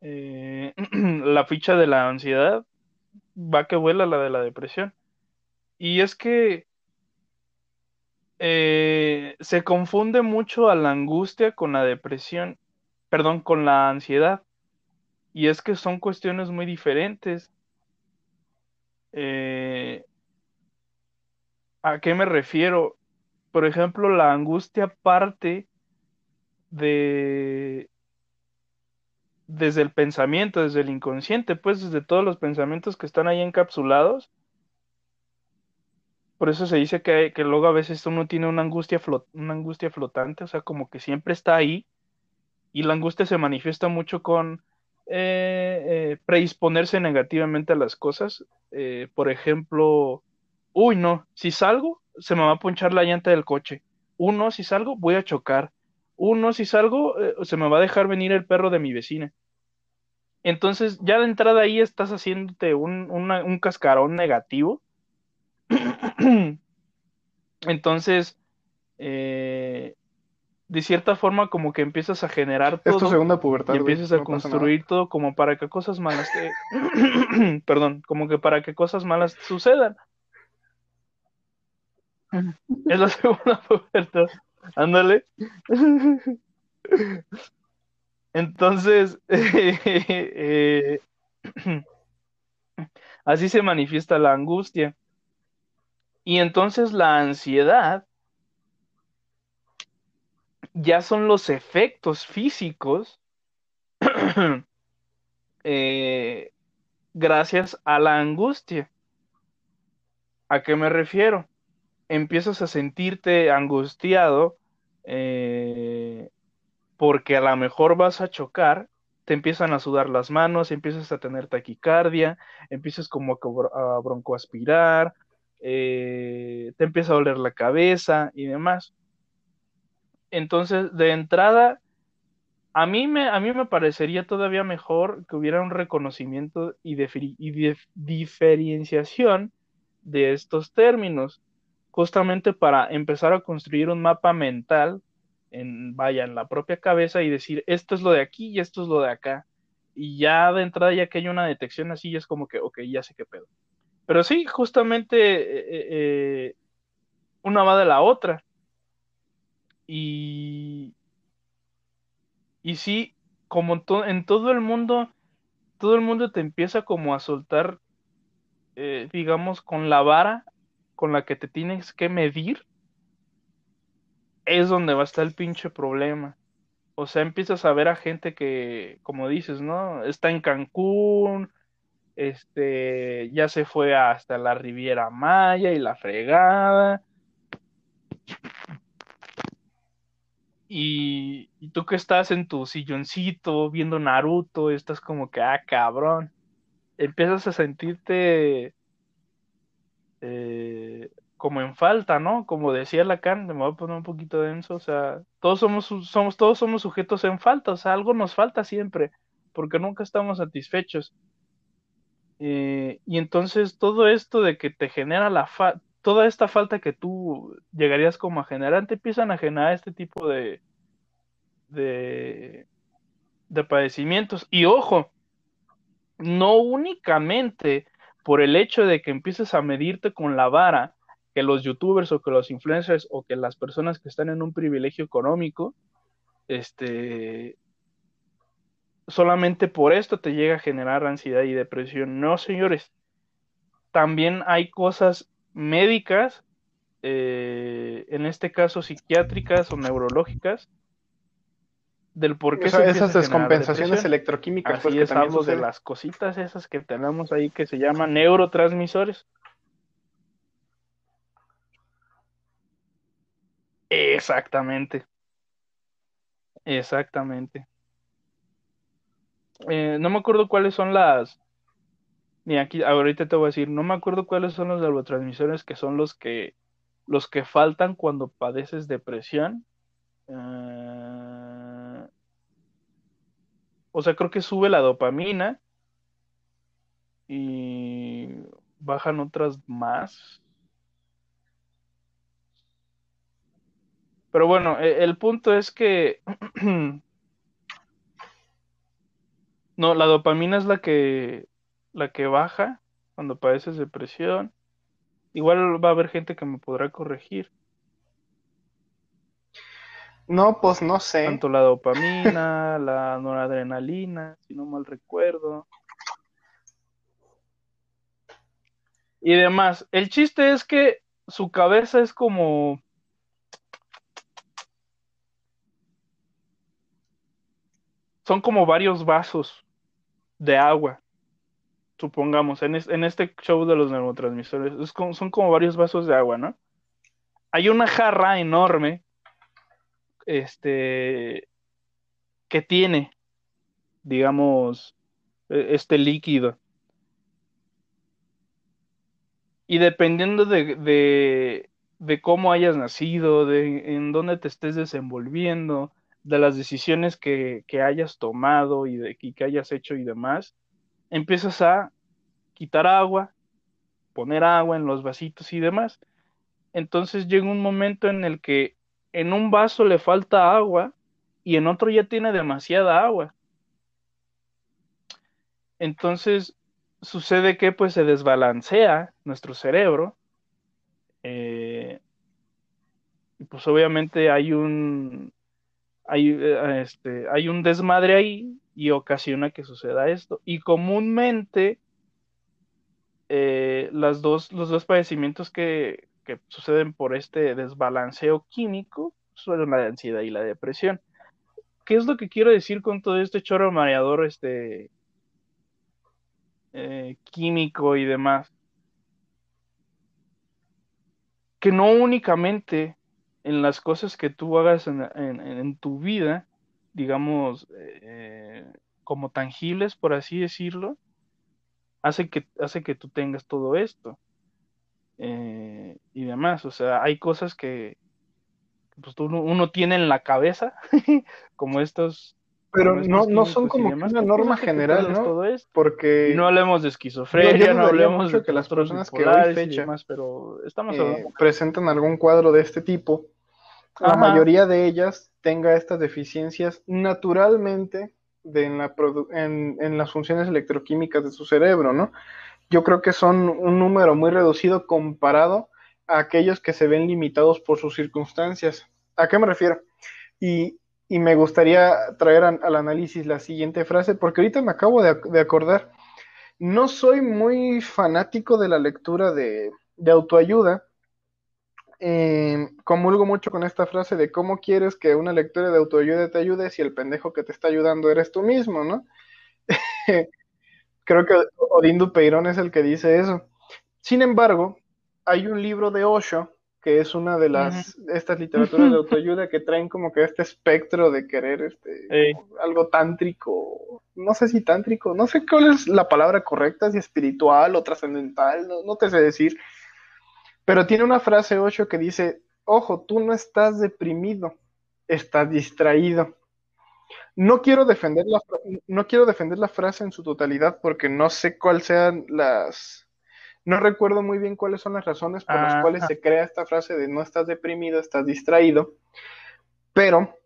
eh, la ficha de la ansiedad, va que vuela la de la depresión. Y es que eh, se confunde mucho a la angustia con la depresión. perdón, con la ansiedad. Y es que son cuestiones muy diferentes. Eh, ¿A qué me refiero? Por ejemplo, la angustia parte de desde el pensamiento, desde el inconsciente, pues desde todos los pensamientos que están ahí encapsulados. Por eso se dice que, que luego a veces uno tiene una angustia, una angustia flotante, o sea, como que siempre está ahí. Y la angustia se manifiesta mucho con eh, eh, predisponerse negativamente a las cosas. Eh, por ejemplo, uy, no, si salgo, se me va a ponchar la llanta del coche. Uno, si salgo, voy a chocar. Uno, si salgo, se me va a dejar venir el perro de mi vecina. Entonces, ya de entrada ahí estás haciéndote un, un cascarón negativo. Entonces, eh, de cierta forma como que empiezas a generar todo. Es segunda pubertad. Y empiezas a construir todo como para que cosas malas te... Perdón, como que para que cosas malas sucedan. Es la segunda pubertad. Ándale. Entonces, eh, así se manifiesta la angustia. Y entonces la ansiedad ya son los efectos físicos eh, gracias a la angustia. ¿A qué me refiero? Empiezas a sentirte angustiado eh, porque a lo mejor vas a chocar, te empiezan a sudar las manos, empiezas a tener taquicardia, empiezas como a broncoaspirar, eh, te empieza a doler la cabeza y demás. Entonces, de entrada, a mí me, a mí me parecería todavía mejor que hubiera un reconocimiento y, diferenciación de estos términos, justamente para empezar a construir un mapa mental en, vaya, en la propia cabeza y decir, esto es lo de aquí y esto es lo de acá. Y ya de entrada, ya que hay una detección así, es como que, ok, ya sé qué pedo. Pero sí, justamente eh, eh, eh, una va de la otra. Y, y sí, como en todo el mundo, todo el mundo te empieza como a soltar, eh, digamos, con la vara con la que te tienes que medir, es donde va a estar el pinche problema. O sea, empiezas a ver a gente que, como dices, ¿no? Está en Cancún, este, ya se fue hasta la Riviera Maya y la fregada, Y, tú que estás en tu silloncito viendo Naruto, estás como que, ah, cabrón. Empiezas a sentirte eh, como en falta, ¿no? Como decía Lacan, me voy a poner un poquito denso, o sea, todos somos, somos, todos somos sujetos en falta, o sea, algo nos falta siempre, porque nunca estamos satisfechos. Eh, y entonces todo esto de que te genera la falta, toda esta falta que tú llegarías como a generar, te empiezan a generar este tipo de, de, de padecimientos. Y ojo, no únicamente por el hecho de que empieces a medirte con la vara que los youtubers o que los influencers o que las personas que están en un privilegio económico, este, solamente por esto te llega a generar ansiedad y depresión. No, señores. También hay cosas médicas, eh, en este caso psiquiátricas o neurológicas, del por qué esas descompensaciones electroquímicas. Así pues, es, hablo de las cositas esas que tenemos ahí que se llaman neurotransmisores. Exactamente. Exactamente. Eh, no me acuerdo cuáles son las ni aquí, ahorita te voy a decir, no me acuerdo cuáles son los neurotransmisores que son los que los que faltan cuando padeces depresión. Eh, o sea, creo que sube la dopamina y bajan otras más. Pero bueno, e, el punto es que no, la dopamina es la que la que baja cuando padeces depresión. Igual va a haber gente que me podrá corregir. No, pues no sé. Tanto la dopamina, la noradrenalina, si no mal recuerdo. Y demás. El chiste es que su cabeza es como... Son como varios vasos de agua, supongamos, en, este show de los neurotransmisores. son como varios vasos de agua, ¿no? Hay una jarra enorme este, que tiene, digamos, e, este líquido. Y dependiendo de, de, cómo hayas nacido, de en dónde te estés desenvolviendo, de las decisiones que, hayas tomado y, de, y que hayas hecho y demás, empiezas a quitar agua, poner agua en los vasitos y demás. Entonces llega un momento en el que en un vaso le falta agua y en otro ya tiene demasiada agua. Entonces sucede que pues se desbalancea nuestro cerebro eh, y pues obviamente hay un hay, eh, este, hay un desmadre ahí y ocasiona que suceda esto y comúnmente eh, las dos, los dos padecimientos que, que suceden por este desbalanceo químico son la ansiedad y la depresión. ¿Qué es lo que quiero decir con todo este chorro mareador este, eh, químico y demás? Que no únicamente en las cosas que tú hagas en, tu vida, digamos, eh, como tangibles, por así decirlo, hace que, hace que tú tengas todo esto. Eh, y demás. O sea, hay cosas que pues, uno, tiene en la cabeza, como estos. Pero no, no son como una norma general, ¿no? Todo esto. Porque... no hablemos de esquizofrenia, no hablemos de que las personas que hoy fecha pero estamos eh, presentan algún cuadro de este tipo, la mayoría de ellas tenga estas deficiencias naturalmente de en, la en, en, las funciones electroquímicas de su cerebro, ¿no? yo creo que son un número muy reducido comparado a aquellos que se ven limitados por sus circunstancias. ¿A qué me refiero? Y, me gustaría traer al análisis la siguiente frase, porque ahorita me acabo de, acordar. No soy muy fanático de la lectura de, autoayuda. Eh, comulgo mucho con esta frase de cómo quieres que una lectura de autoayuda te ayude si el pendejo que te está ayudando eres tú mismo, ¿no? Creo que Odín Dupeirón es el que dice eso. Sin embargo, hay un libro de Osho, que es una de las, estas literaturas de autoayuda que traen como que este espectro de querer este, algo tántrico, no sé si tántrico, no sé cuál es la palabra correcta, si espiritual o trascendental, no, no te sé decir. Pero tiene una frase Osho que dice, ojo, tú no estás deprimido, estás distraído. No quiero defender la, no quiero defender la frase en su totalidad porque no sé cuáles sean las... No recuerdo muy bien cuáles son las razones por las cuales se crea esta frase de no estás deprimido, estás distraído. Pero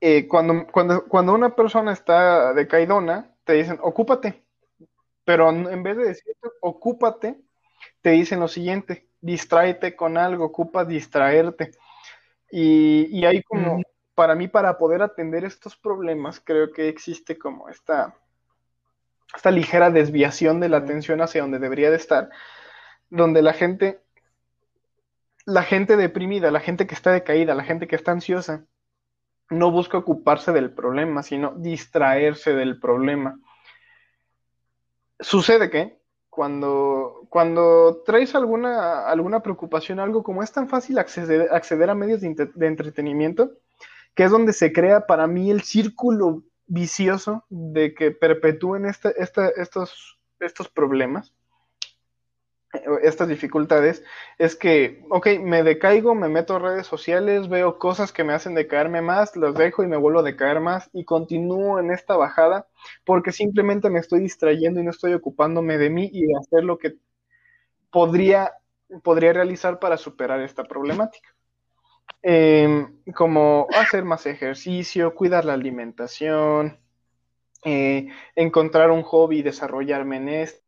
eh, cuando, cuando, cuando una persona está decaidona, te dicen, ocúpate. Pero en vez de decirte, ocúpate, te dicen lo siguiente, distráete con algo, ocupa distraerte. Y, y hay como, para mí, para poder atender estos problemas, creo que existe como esta, esta ligera desviación de la atención hacia donde debería de estar, donde la gente, la gente deprimida, la gente que está decaída, la gente que está ansiosa, no busca ocuparse del problema, sino distraerse del problema. Sucede que cuando, cuando traes alguna, alguna preocupación, algo como es tan fácil acceder, acceder a medios de, entretenimiento, que es donde se crea para mí el círculo vicioso de que perpetúen este, estos, estos problemas, estas dificultades, es que, ok, me decaigo, me meto a redes sociales, veo cosas que me hacen decaerme más, los dejo y me vuelvo a decaer más y continúo en esta bajada porque simplemente me estoy distrayendo y no estoy ocupándome de mí y de hacer lo que podría, podría realizar para superar esta problemática. Em, como hacer más ejercicio, cuidar la alimentación, eh, encontrar un hobby desarrollarme en esto.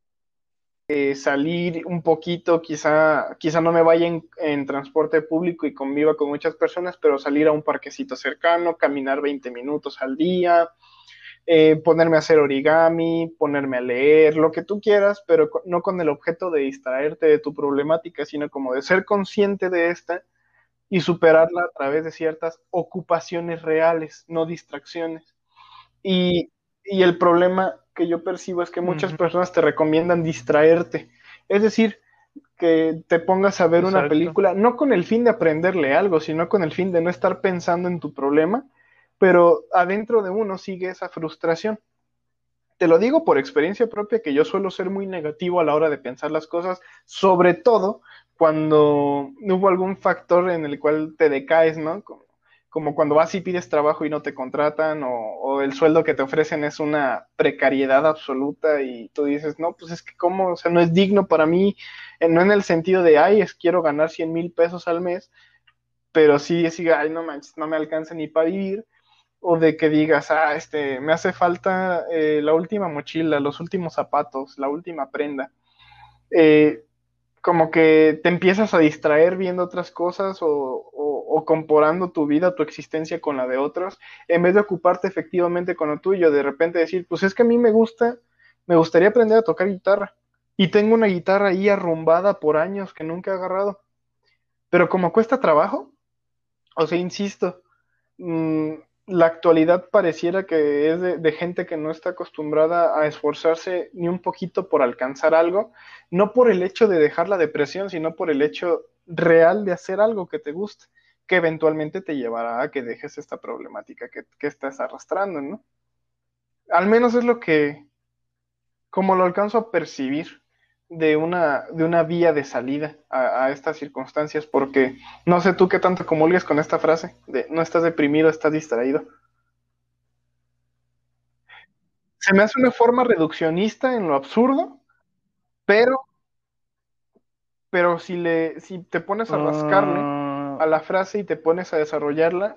Eh, salir un poquito, quizá, quizá no me vaya en, transporte público y conviva con muchas personas, pero salir a un parquecito cercano, caminar 20 minutos al día, eh, ponerme a hacer origami, ponerme a leer, lo que tú quieras, pero no con el objeto de distraerte de tu problemática, sino como de ser consciente de esta y superarla a través de ciertas ocupaciones reales, no distracciones. Y, y el problema que yo percibo es que muchas personas te recomiendan distraerte. Es decir, que te pongas a ver una película, no con el fin de aprenderle algo, sino con el fin de no estar pensando en tu problema, pero adentro de uno sigue esa frustración. Te lo digo por experiencia propia que yo suelo ser muy negativo a la hora de pensar las cosas, sobre todo cuando hubo algún factor en el cual te decaes, ¿no? Como cuando vas y pides trabajo y no te contratan o, el sueldo que te ofrecen es una precariedad absoluta y tú dices, no, pues es que cómo, o sea, no es digno para mí, eh, no en el sentido de, ay, es quiero ganar 100 mil pesos al mes, pero sí es, ay, no manches, no me alcanza ni para vivir, o de que digas, ah, este, me hace falta eh, la última mochila, los últimos zapatos, la última prenda. Eh, como que te empiezas a distraer viendo otras cosas o, comparando tu vida, tu existencia con la de otros, en vez de ocuparte efectivamente con lo tuyo, de repente decir, pues es que a mí me gusta, me gustaría aprender a tocar guitarra y tengo una guitarra ahí arrumbada por años que nunca he agarrado, pero como cuesta trabajo, o sea, insisto, mmm, la actualidad pareciera que es de, gente que no está acostumbrada a esforzarse ni un poquito por alcanzar algo, no por el hecho de dejar la depresión, sino por el hecho real de hacer algo que te guste, que eventualmente te llevará a que dejes esta problemática que, estás arrastrando, ¿no? Al menos es lo que, como lo alcanzo a percibir de una, de una vía de salida a, estas circunstancias, porque no sé tú qué tanto comulgues con esta frase de no estás deprimido, estás distraído. Se me hace una forma reduccionista en lo absurdo, pero, pero si le, si te pones a rascarle ah. A la frase y te pones a desarrollarla,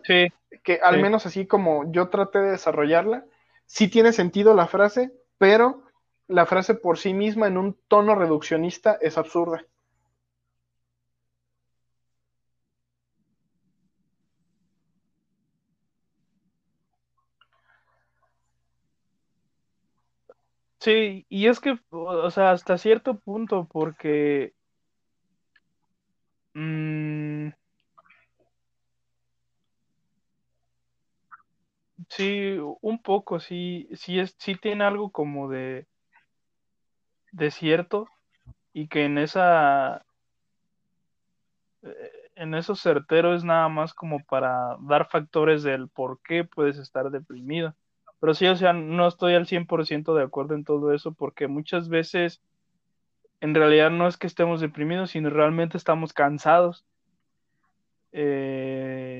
que al menos así como yo traté de desarrollarla, sí tiene sentido la frase, pero la frase por sí misma en un tono reduccionista es absurda. Sí, y es que, o sea, hasta cierto punto, porque... Mm, sí, un poco, sí, sí, es, sí tiene algo como de desierto y que en esa eh, en eso certero es nada más como para dar factores del por qué puedes estar deprimido. Pero sí, o sea, no estoy al 100% de acuerdo en todo eso porque muchas veces en realidad no es que estemos deprimidos, sino realmente estamos cansados. Eh,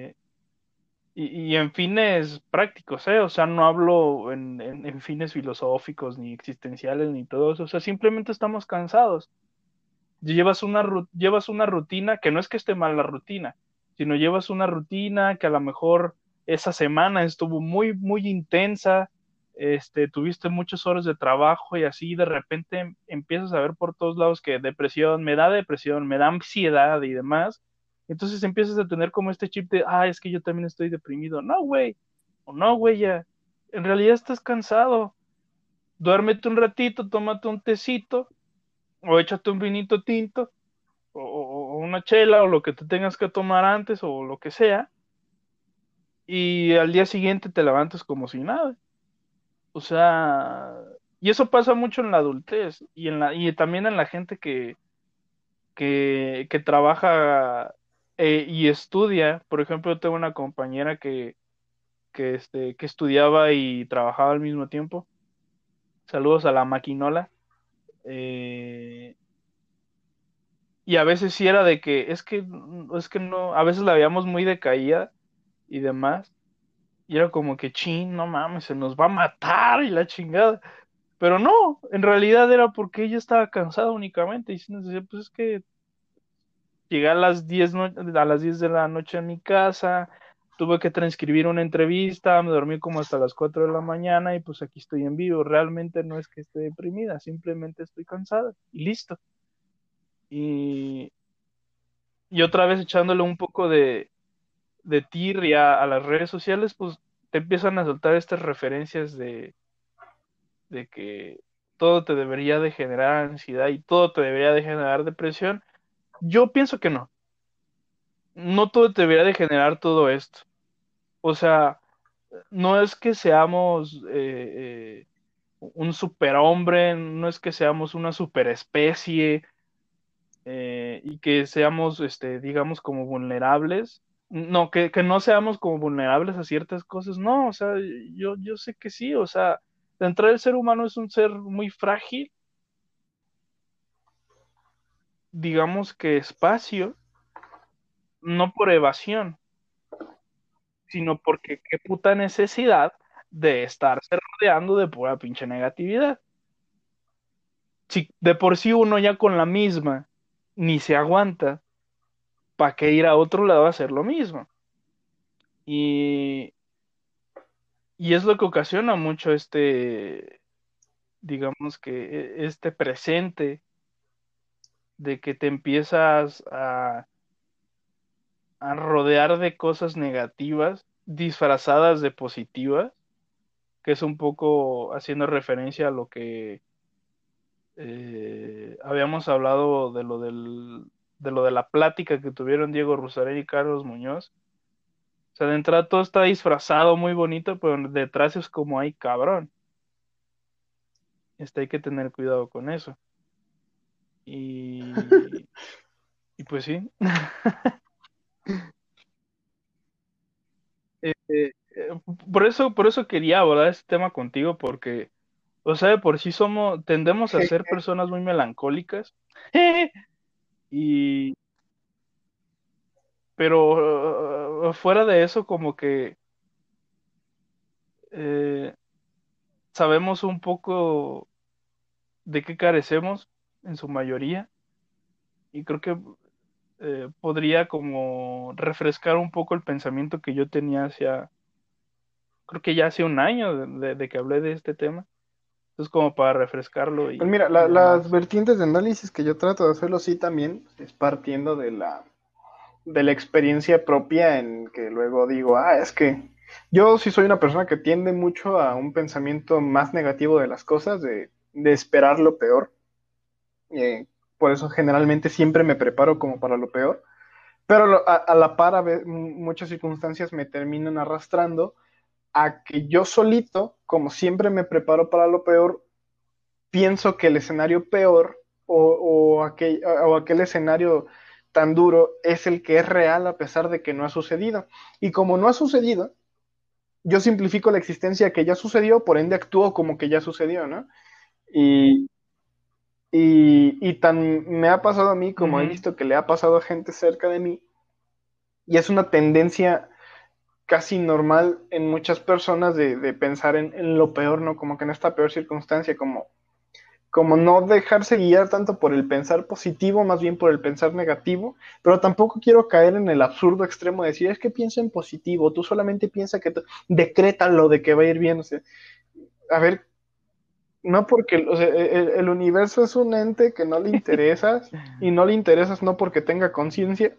y, en fines prácticos, ¿eh? O sea, no hablo en, fines filosóficos, ni existenciales, ni todo eso. O sea, simplemente estamos cansados. Llevas una, llevas una rutina, que no es que esté mal la rutina, sino llevas una rutina que a lo mejor esa semana estuvo muy, muy intensa, este, tuviste muchas horas de trabajo y así de repente empiezas a ver por todos lados que depresión, me da depresión, me da ansiedad y demás entonces empiezas a tener como este chip de, ah, es que yo también estoy deprimido. No, güey. O no, güey, ya. En realidad estás cansado. Duérmete un ratito, tómate un tecito, o échate un vinito tinto, o, una chela, o lo que te tengas que tomar antes, o lo que sea. Y al día siguiente te levantas como si nada. O sea, y eso pasa mucho en la adultez y en la y también en la gente que que, que trabaja eh, y estudia, por ejemplo, tengo una compañera que, que, este, que estudiaba y trabajaba al mismo tiempo. Saludos a la maquinola. Eh, y a veces sí era de que es que es que no, a veces la veíamos muy decaída y demás. Y era como que, chin, no mames, se nos va a matar y la chingada. Pero no, en realidad era porque ella estaba cansada únicamente. Y pues es que Llegué a las 10, a las 10 de la noche a mi casa, tuve que transcribir una entrevista, me dormí como hasta las 4 de la mañana y pues aquí estoy en vivo. Realmente no es que esté deprimida, simplemente estoy cansada y listo. Y, otra vez echándole un poco de, de tirria a las redes sociales, pues te empiezan a soltar estas referencias de que todo te debería de generar ansiedad y todo te debería de generar depresión. Yo pienso que no. No todo debería de generar todo esto. O sea, no es que seamos eh, eh, un superhombre, no es que seamos una superespecie eh, y que seamos, este, digamos, como vulnerables. No, que, que, no seamos como vulnerables a ciertas cosas. No, o sea, yo, yo sé que sí, o sea, de entrada el ser humano es un ser muy frágil. Digamos que espacio, no por evasión, sino porque qué puta necesidad de estarse rodeando de pura pinche negatividad. Si de por sí uno ya con la misma ni se aguanta, ¿para qué ir a otro lado a hacer lo mismo? Y, y es lo que ocasiona mucho este, digamos que e, este presente de que te empiezas a a rodear de cosas negativas disfrazadas de positivas, que es un poco haciendo referencia a lo que eh, habíamos hablado de lo del, de lo de la plática que tuvieron Diego Rusarelli y Carlos Muñoz. O sea, de entrada todo está disfrazado muy bonito, pero detrás es como hay cabrón. Este hay que tener cuidado con eso. Y, y pues sí. Eh, eh, por eso, por eso quería abordar este tema contigo, porque, o sea, por sí somos, tendemos a ser personas muy melancólicas. y pero uh, fuera de eso, como que eh, sabemos un poco de qué carecemos en su mayoría. Y creo que eh, podría como refrescar un poco el pensamiento que yo tenía hacia, creo que ya hace un año de, que hablé de este tema. Entonces como para refrescarlo. Y, pues mira, las vertientes de análisis que yo trato de hacerlo sí también es partiendo de la, de la experiencia propia en que luego digo, ah, es que yo sí soy una persona que tiende mucho a un pensamiento más negativo de las cosas, de, de esperar lo peor. Eh, por eso generalmente siempre me preparo como para lo peor, pero a, la par a muchas circunstancias me terminan arrastrando a que yo solito, como siempre me preparo para lo peor, pienso que el escenario peor o, aquel, o aquel escenario tan duro es el que es real a pesar de que no ha sucedido. Y como no ha sucedido, yo simplifico la existencia que ya sucedió, por ende actúo como que ya sucedió, ¿no? Y, y, tan me ha pasado a mí como he visto que le ha pasado a gente cerca de mí. Y es una tendencia casi normal en muchas personas de, pensar en, lo peor, ¿no? Como que en esta peor circunstancia, como, como no dejarse guiar tanto por el pensar positivo, más bien por el pensar negativo, pero tampoco quiero caer en el absurdo extremo de decir, es que piensa en positivo, tú solamente piensa que decrétalo de que va a ir bien, o sea, a ver, no porque el, universo es un ente que no le interesas y no le interesas no porque tenga conciencia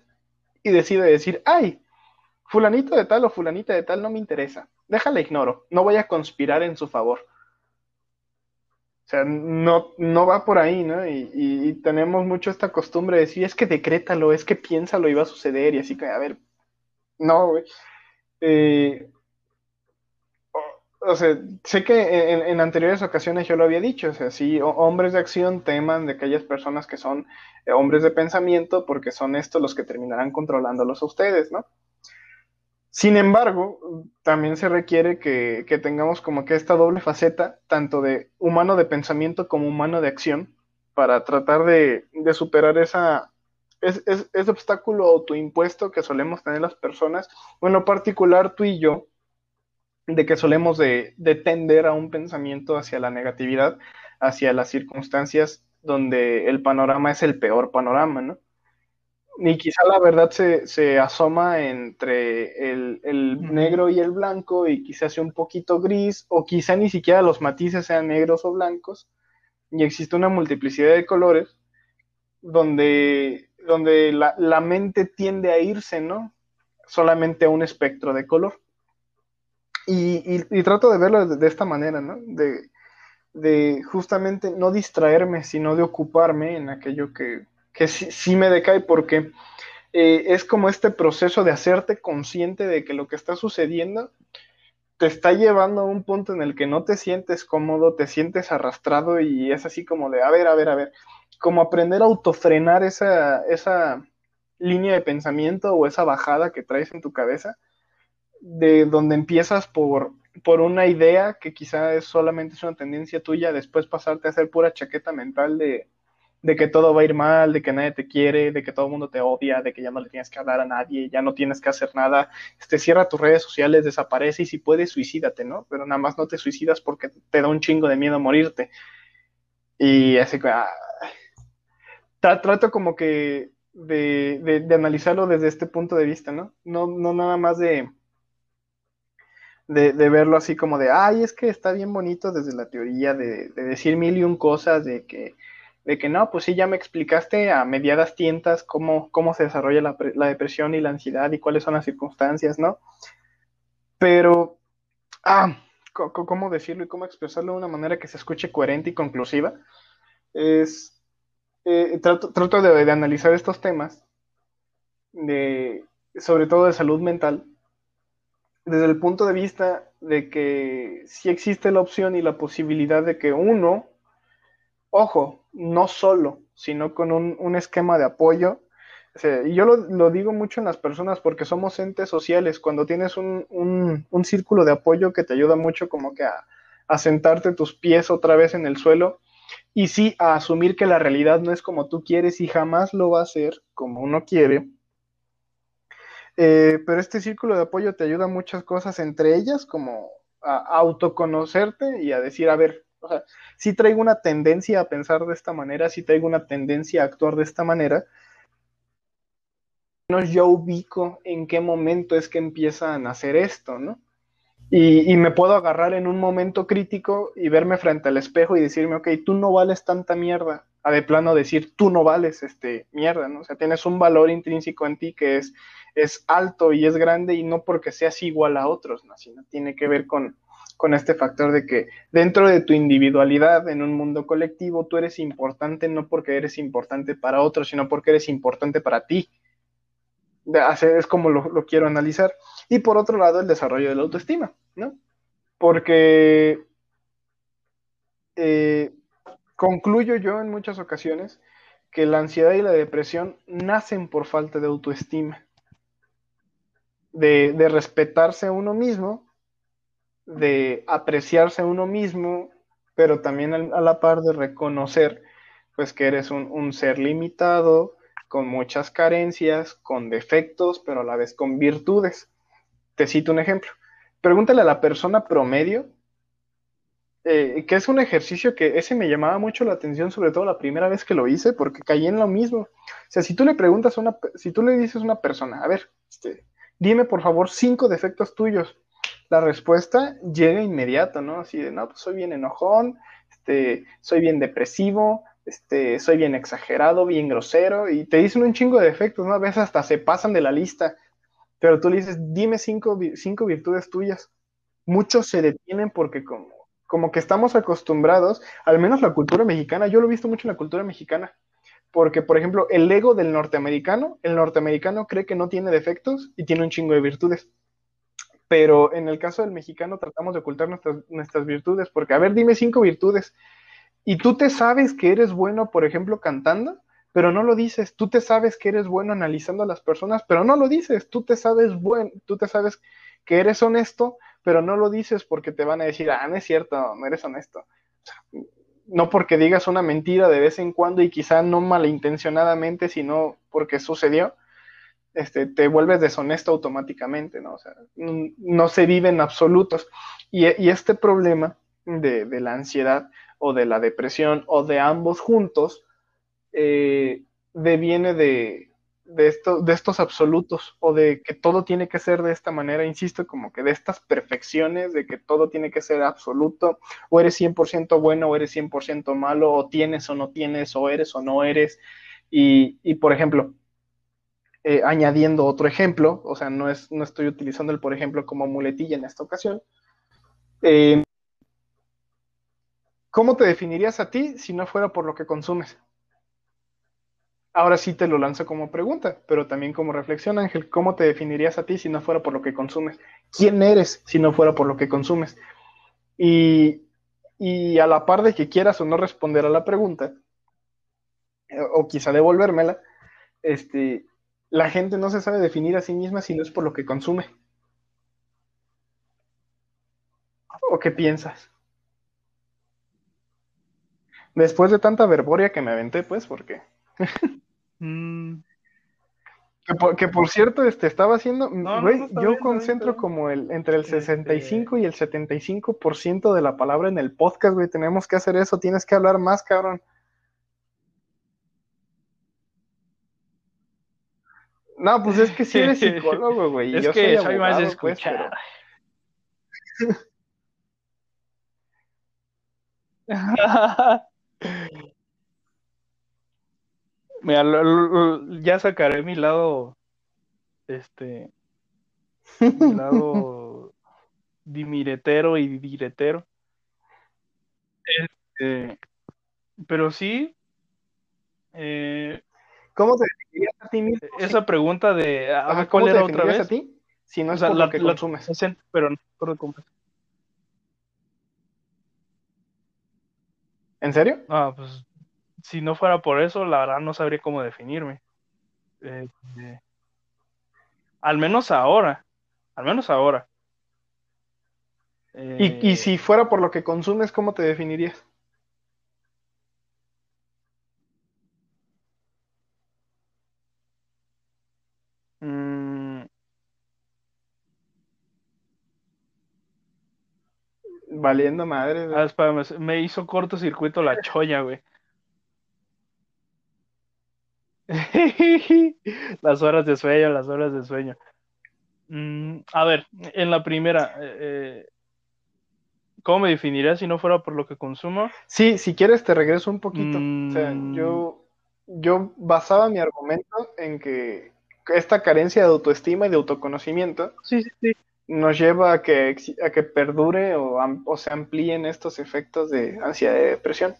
y decide decir, ay, fulanito de tal o fulanita de tal no me interesa, déjala ignoro, no voy a conspirar en su favor. O sea, no, no va por ahí, ¿no? Y, tenemos mucho esta costumbre de decir, es que decrétalo, es que piénsalo y va a suceder, y así que, a ver, no, güey. Eh, o sea, sé que en, anteriores ocasiones yo lo había dicho, o sea, sí, hombres de acción teman de aquellas personas que son eh, hombres de pensamiento porque son estos los que terminarán controlándolos a ustedes, ¿no? Sin embargo, también se requiere que, tengamos como que esta doble faceta, tanto de humano de pensamiento como humano de acción, para tratar de, superar esa, ese obstáculo autoimpuesto que solemos tener las personas, o en lo particular tú y yo, de que solemos de, tender a un pensamiento hacia la negatividad, hacia las circunstancias donde el panorama es el peor panorama, ¿no? ni quizá la verdad se, se asoma entre el, el negro y el blanco y quizá sea un poquito gris o quizá ni siquiera los matices sean negros o blancos y existe una multiplicidad de colores donde, donde la, la mente tiende a irse, ¿no? Solamente a un espectro de color. Y, y, trato de verlo de, esta manera, ¿no? De, de justamente no distraerme, sino de ocuparme en aquello que, que sí, me decae porque eh, es como este proceso de hacerte consciente de que lo que está sucediendo te está llevando a un punto en el que no te sientes cómodo, te sientes arrastrado y es así como de, a ver, a ver, a ver, como aprender a autofrenar esa, esa línea de pensamiento o esa bajada que traes en tu cabeza, de donde empiezas por, por una idea que quizá es solamente es una tendencia tuya, después pasarte a hacer pura chaqueta mental de, de que todo va a ir mal, de que nadie te quiere, de que todo el mundo te odia, de que ya no le tienes que hablar a nadie, ya no tienes que hacer nada, este, cierra tus redes sociales, desaparece y si puedes, suicídate, ¿no? Pero nada más no te suicidas porque te da un chingo de miedo morirte. Y así que... Ah, trato como que de, de, analizarlo desde este punto de vista, ¿no? No, no nada más de, de, de, verlo así como de, ay, es que está bien bonito desde la teoría de, de decir mil y un cosas, de que de que no, pues sí, ya me explicaste a mediadas tientas cómo, cómo se desarrolla la, la, depresión y la ansiedad y cuáles son las circunstancias, ¿no? Pero, ah, ¿cómo decirlo y cómo expresarlo de una manera que se escuche coherente y conclusiva? Es, eh, trato, trato de, de, analizar estos temas, de, sobre todo de salud mental, desde el punto de vista de que sí existe la opción y la posibilidad de que uno, ojo, no solo, sino con un, un esquema de apoyo. O sea, y yo lo, lo, digo mucho en las personas porque somos entes sociales. Cuando tienes un, un, un círculo de apoyo que te ayuda mucho como que a, sentarte tus pies otra vez en el suelo y sí a asumir que la realidad no es como tú quieres y jamás lo va a ser como uno quiere. Eh, pero este círculo de apoyo te ayuda a muchas cosas, entre ellas como a autoconocerte y a decir, a ver, o sea, sí traigo una tendencia a pensar de esta manera, sí traigo una tendencia a actuar de esta manera. Yo ubico en qué momento es que empiezan a hacer esto, ¿no? Y, y, me puedo agarrar en un momento crítico y verme frente al espejo y decirme, ok, tú no vales tanta mierda. De plano decir, tú no vales este mierda, ¿no? O sea, tienes un valor intrínseco en ti que es, es alto y es grande y no porque seas igual a otros, ¿no? Sino tiene que ver con, con este factor de que dentro de tu individualidad en un mundo colectivo tú eres importante no porque eres importante para otros, sino porque eres importante para ti. Es como lo, lo quiero analizar. Y por otro lado, el desarrollo de la autoestima, ¿no? Porque eh, concluyo yo en muchas ocasiones que la ansiedad y la depresión nacen por falta de autoestima, de, respetarse a uno mismo de apreciarse a uno mismo, pero también a la par de reconocer pues que eres un, un, ser limitado, con muchas carencias, con defectos, pero a la vez con virtudes. Te cito un ejemplo. Pregúntale a la persona promedio, eh, que es un ejercicio que ese me llamaba mucho la atención, sobre todo la primera vez que lo hice, porque caí en lo mismo. O sea, si tú le preguntas a una, si tú le dices a una persona, a ver, este, dime por favor cinco defectos tuyos, la respuesta llega inmediato, ¿no? Así de, no, pues soy bien enojón, este, soy bien depresivo, este, soy bien exagerado, bien grosero, y te dicen un chingo de defectos, ¿no? A veces hasta se pasan de la lista, pero tú le dices, dime cinco, cinco virtudes tuyas. Muchos se detienen porque como, como que estamos acostumbrados, al menos la cultura mexicana, yo lo he visto mucho en la cultura mexicana, porque, por ejemplo, el ego del norteamericano, el norteamericano cree que no tiene defectos y tiene un chingo de virtudes pero en el caso del mexicano tratamos de ocultar nuestras, nuestras virtudes, porque, a ver, dime cinco virtudes. Y tú te sabes que eres bueno, por ejemplo, cantando, pero no lo dices. Tú te sabes que eres bueno analizando a las personas, pero no lo dices. Tú te sabes bueno, tú te sabes que eres honesto, pero no lo dices porque te van a decir, ah, no es cierto, no eres honesto. No porque digas una mentira de vez en cuando y quizá no malintencionadamente, sino porque sucedió este, te vuelves deshonesto automáticamente, ¿no? O sea, no, se vive en absolutos. Y, y este problema de, de, la ansiedad o de la depresión o de ambos juntos eh, deviene de, de, esto, de estos absolutos o de que todo tiene que ser de esta manera, insisto, como que de estas perfecciones, de que todo tiene que ser absoluto, o eres 100% bueno o eres 100% malo, o tienes o no tienes, o eres o no eres. Y, y por ejemplo, eh, añadiendo otro ejemplo, o sea, no, es, no estoy utilizando el por ejemplo como muletilla en esta ocasión. Eh, ¿Cómo te definirías a ti si no fuera por lo que consumes? Ahora sí te lo lanzo como pregunta, pero también como reflexión, Ángel, ¿cómo te definirías a ti si no fuera por lo que consumes? ¿Quién eres si no fuera por lo que consumes? Y, y a la par de que quieras o no responder a la pregunta, eh, o quizá devolvérmela, este, la gente no se sabe definir a sí misma si no es por lo que consume. ¿O qué piensas? Después de tanta verboria que me aventé, pues, porque Mm. Que, por, cierto, este, estaba haciendo, yo concentro como el, entre el 65 este y el 75% de la palabra en el podcast, güey, tenemos que hacer eso, tienes que hablar más, cabrón. No, pues es que si eres psicólogo, güey. Es yo que soy, más de pues. Mira, ya sacaré mi lado, este, mi lado dimiretero y diretero. Este, pero sí, eh, ¿cómo te definirías a ti mismo? Esa pregunta de, ah, ¿cuál era otra vez? a ti? Si no es por lo que consumes. pero no por lo que ¿En serio? Ah, pues si no fuera por eso, la verdad no sabría cómo definirme. Este, al menos ahora, al menos ahora. ¿Y, si eh, fuera por lo que consumes, cómo te definirías? Mm. Valiendo madre. Ah, me hizo cortocircuito la cholla, güey. las horas de sueño, las horas de sueño. Mm, a ver, en la primera, eh, eh, ¿cómo me definiría si no fuera por lo que consumo? Sí, si quieres te regreso un poquito. O sea, mm. yo, yo basaba mi argumento en que esta carencia de autoestima y de autoconocimiento nos lleva a que, a que perdure o, o se amplíen estos efectos de ansiedad y depresión.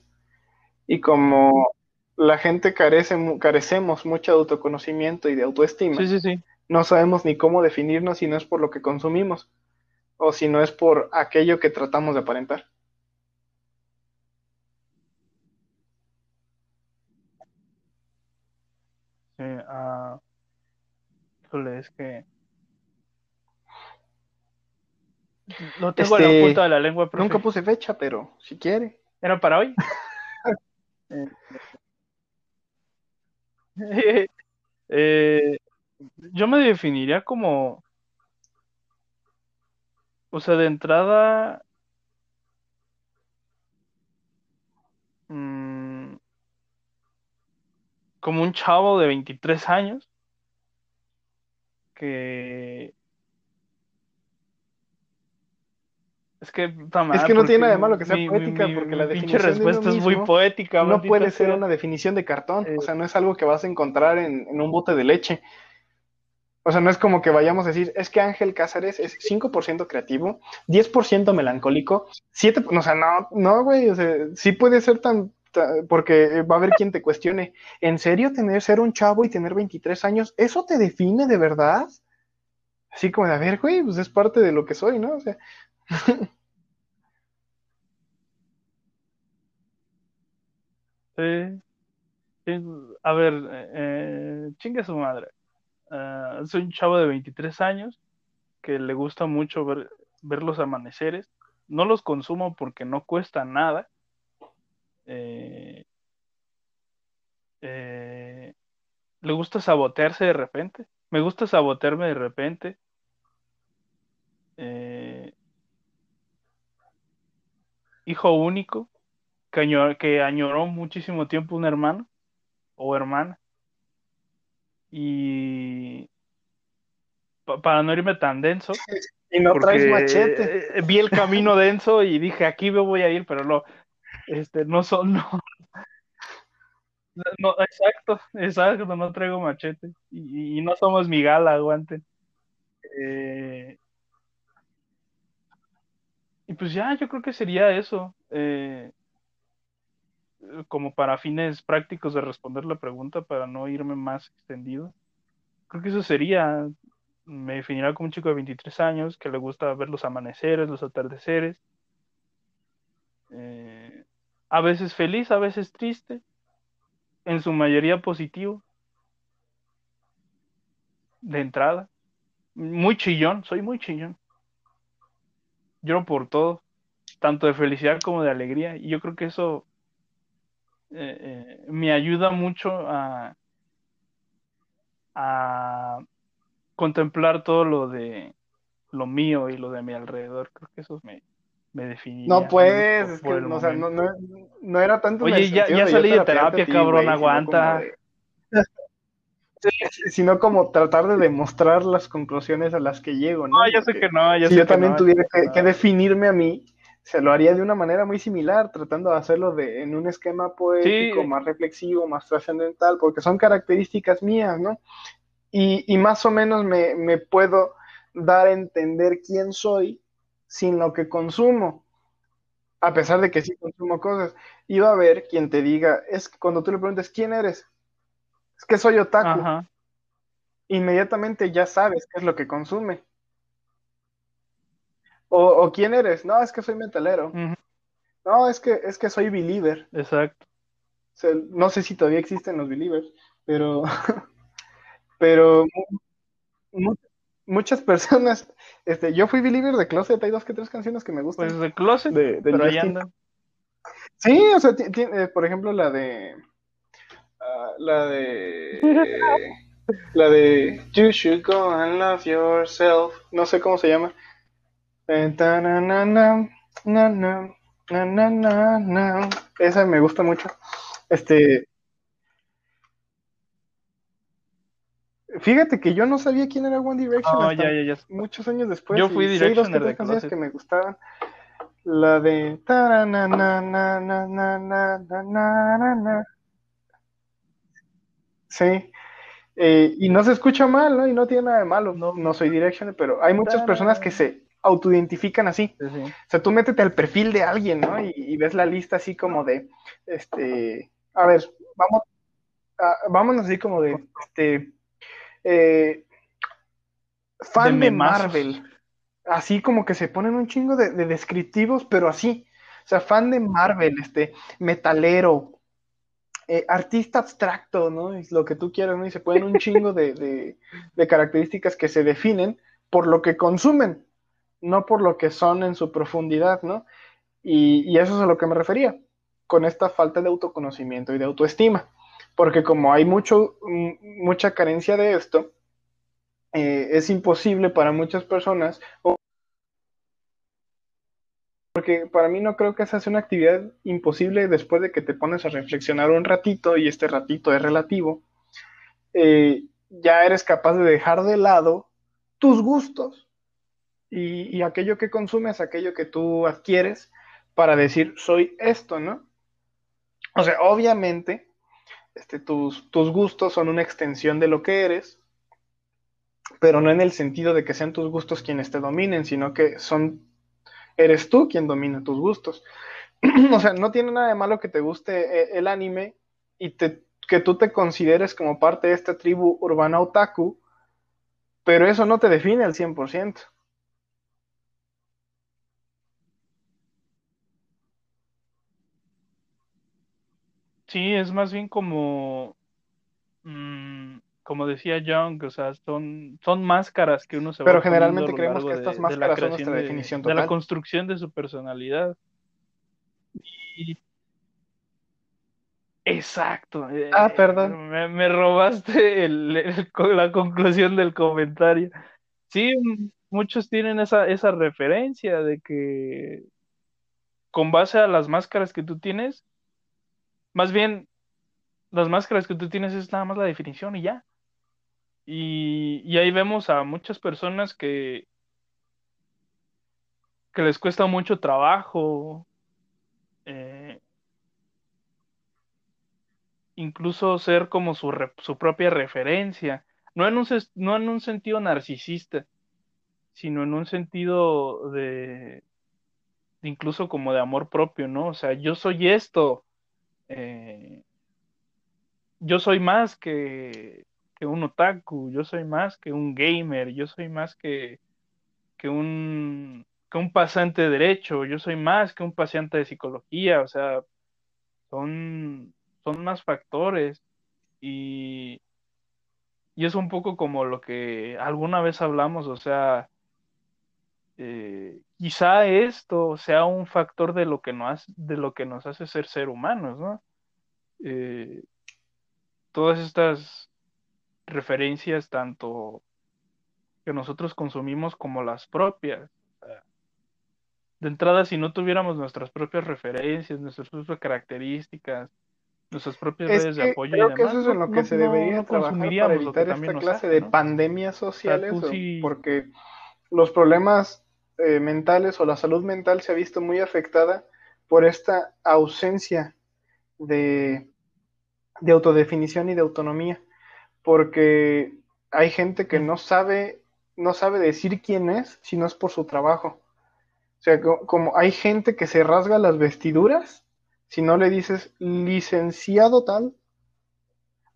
Y como la gente carece, carecemos mucho de autoconocimiento y de autoestima. Sí, sí, sí. No sabemos ni cómo definirnos si no es por lo que consumimos o si no es por aquello que tratamos de aparentar. Sí, uh, es que no tengo este, la punta de la lengua. Nunca puse fecha, pero si quiere. ¿Era para hoy? Eh, Eh, yo me definiría como, o sea, de entrada, mm, como un chavo de 23 años que Es que, es que no tiene nada de malo que sea poética, porque la definición respuesta es muy poética. No puede ser una definición de cartón, o sea, no es algo que vas a encontrar en, un bote de leche. O sea, no es como que vayamos a decir, es que Ángel Cázares es 5% creativo, 10% melancólico, 7%, o sea, no, no, güey, o sea, sí puede ser tan, porque va a haber quien te cuestione, ¿en serio tener, ser un chavo y tener 23 años, eso te define de verdad? Así como de, a ver, güey, pues es parte de lo que soy, ¿no? O sea, Sí. A ver, eh, chingue su madre. Eh, soy un chavo de 23 años que le gusta mucho ver, los amaneceres. No los consumo porque no cuesta nada. Eh, eh, le gusta sabotearse de repente. Me gusta sabotearme de repente. Hijo único, que, añoró muchísimo tiempo un hermano o hermana. Y para no irme tan denso. Y no traes machete. Vi el camino denso y dije, aquí me voy a ir, pero no, este, no son, no. no exacto, exacto, no traigo machete. Y, no somos mi gala, aguanten. Eh, y pues ya, yo creo que sería eso. Eh, como para fines prácticos de responder la pregunta, para no irme más extendido. Creo que eso sería me definirá como un chico de 23 años que le gusta ver los amaneceres, los atardeceres. Eh, a veces feliz, a veces triste, en su mayoría positivo. De entrada. Muy chillón, soy muy chillón. Lloro por todo, tanto de felicidad como de alegría. Y yo creo que eso eh, eh, me ayuda mucho a, a contemplar todo lo de lo mío y lo de mi alrededor. Creo que eso me, me definía. No, pues, es que, o sea, no, no, no, era tanto. Oye, ya, ya salí de terapia, cabrón, aguanta. Sino como tratar de demostrar las conclusiones a las que llego, ¿no? No, yo sé que no. si yo también tuviera que, definirme a mí, se lo haría de una manera muy similar, tratando de hacerlo de, en un esquema poético, más reflexivo, más trascendental, porque son características mías, ¿no? y, más o menos me, puedo dar a entender quién soy sin lo que consumo, a pesar de que sí consumo cosas. Y va a haber quien te diga, es que cuando tú le preguntes quién eres, es que soy otaku. Inmediatamente ya sabes qué es lo que consume. O, quién eres, no, es que soy metalero. No, es que, es que soy believer. Exacto. no sé si todavía existen los believers, pero pero muchas personas, este, yo fui believer de Closet, hay dos que tres canciones que me gustan. Pues de Closet, de, pero ahí andan. Sí, o sea, eh, por ejemplo, la de, la de, la de You Should Go and Love Yourself, no sé cómo se llama. Esa me gusta mucho. Este, Fíjate que yo no sabía quién era One Direction hasta muchos años después. Yo fui Direction de canciones que me gustaban. La de Sí. Eh, y no se escucha mal, ¿no? Y no tiene nada de malo. No, no soy Direction, pero hay muchas personas que se autoidentifican así. O sea, tú métete al perfil de alguien, ¿no? Y, ves la lista así como de, este, a ver, vamos, vámonos así como de, este, eh, fan de, Marvel. Así como que se ponen un chingo de, descriptivos, pero así. O sea, fan de Marvel, este, metalero, eh, artista abstracto, ¿no? Es lo que tú quieras, ¿no? Y se ponen un chingo de, características que se definen por lo que consumen, no por lo que son en su profundidad, ¿no? Y, eso es a lo que me refería, con esta falta de autoconocimiento y de autoestima porque como hay mucho, mucha carencia de esto, eh, es imposible para muchas personas, porque para mí no creo que esa sea una actividad imposible después de que te pones a reflexionar un ratito y este ratito es relativo, eh, ya eres capaz de dejar de lado tus gustos y, y aquello que consumes, aquello que tú adquieres para decir soy esto, ¿no? O sea, obviamente este, tus, tus gustos son una extensión de lo que eres, pero no en el sentido de que sean tus gustos quienes te dominen, sino que son, eres tú quien domina tus gustos. o sea, no tiene nada de malo que te guste eh, el anime y que tú te consideres como parte de esta tribu urbana otaku, pero eso no te define al 100%. Sí, es más bien como, mm, como decía Young, o sea, son, son máscaras que uno se Pero generalmente creemos que estas máscaras son nuestra definición total. De la construcción de su personalidad. Exacto. Eh, ah, perdón. Me, robaste la conclusión del comentario. Sí, muchos tienen esa, esa referencia de que con base a las máscaras que tú tienes, más bien, las máscaras que tú tienes es nada más la definición y ya. Y, ahí vemos a muchas personas que, que les cuesta mucho trabajo, eh, incluso ser como su, su propia referencia, no en, un, no en un sentido narcisista, sino en un sentido de, incluso como de amor propio, ¿no? O sea, yo soy esto, eh, yo soy más que, que un otaku, yo soy más que un gamer, yo soy más que, que un que un pasante de derecho, yo soy más que un paciente de psicología, o sea, son, son más factores y, y es un poco como lo que alguna vez hablamos, o sea, eh, quizá esto sea un factor de lo que nos, de lo que nos hace ser ser humanos, ¿no? Eh, todas estas referencias, tanto que nosotros consumimos como las propias. De entrada, si no tuviéramos nuestras propias referencias, nuestras propias características, nuestras propias redes de apoyo creo que eso es en lo que se debería trabajar para evitar esta clase de pandemias sociales, porque los problemas eh, mentales o la salud mental se ha visto muy afectada por esta ausencia de, de autodefinición y de autonomía, porque hay gente que no sabe, no sabe decir quién es si no es por su trabajo. O sea, como hay gente que se rasga las vestiduras si no le dices licenciado tal,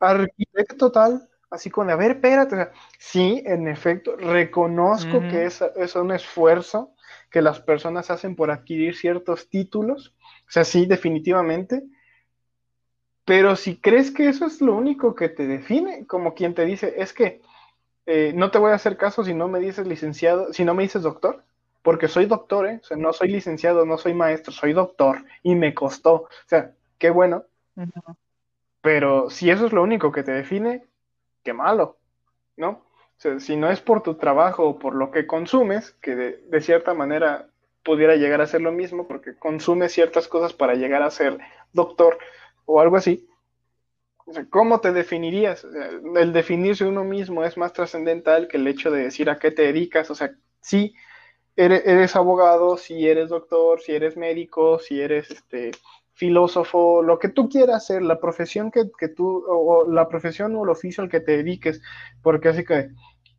arquitecto tal, así con, a ver, espérate, sí, en efecto, reconozco que es, es, un esfuerzo que las personas hacen por adquirir ciertos títulos, o sea, sí, definitivamente, pero si crees que eso es lo único que te define, como quien te dice, es que eh, no te voy a hacer caso si no me dices licenciado, si no me dices doctor, porque soy doctor, ¿eh? O sea, no soy licenciado, no soy maestro, soy doctor y me costó. O sea, qué bueno. Pero si eso es lo único que te define, qué malo, ¿no? O sea, si no es por tu trabajo o por lo que consumes, que de, cierta manera pudiera llegar a ser lo mismo, porque consumes ciertas cosas para llegar a ser doctor o algo así. ¿Cómo te definirías? El definirse uno mismo es más trascendental que el hecho de decir a qué te dedicas. O sea, sí, eres, abogado, si eres doctor, si eres médico, si eres este filósofo, lo que tú quieras hacer, la profesión que, tú, o, la profesión o el oficio al que te dediques, porque así que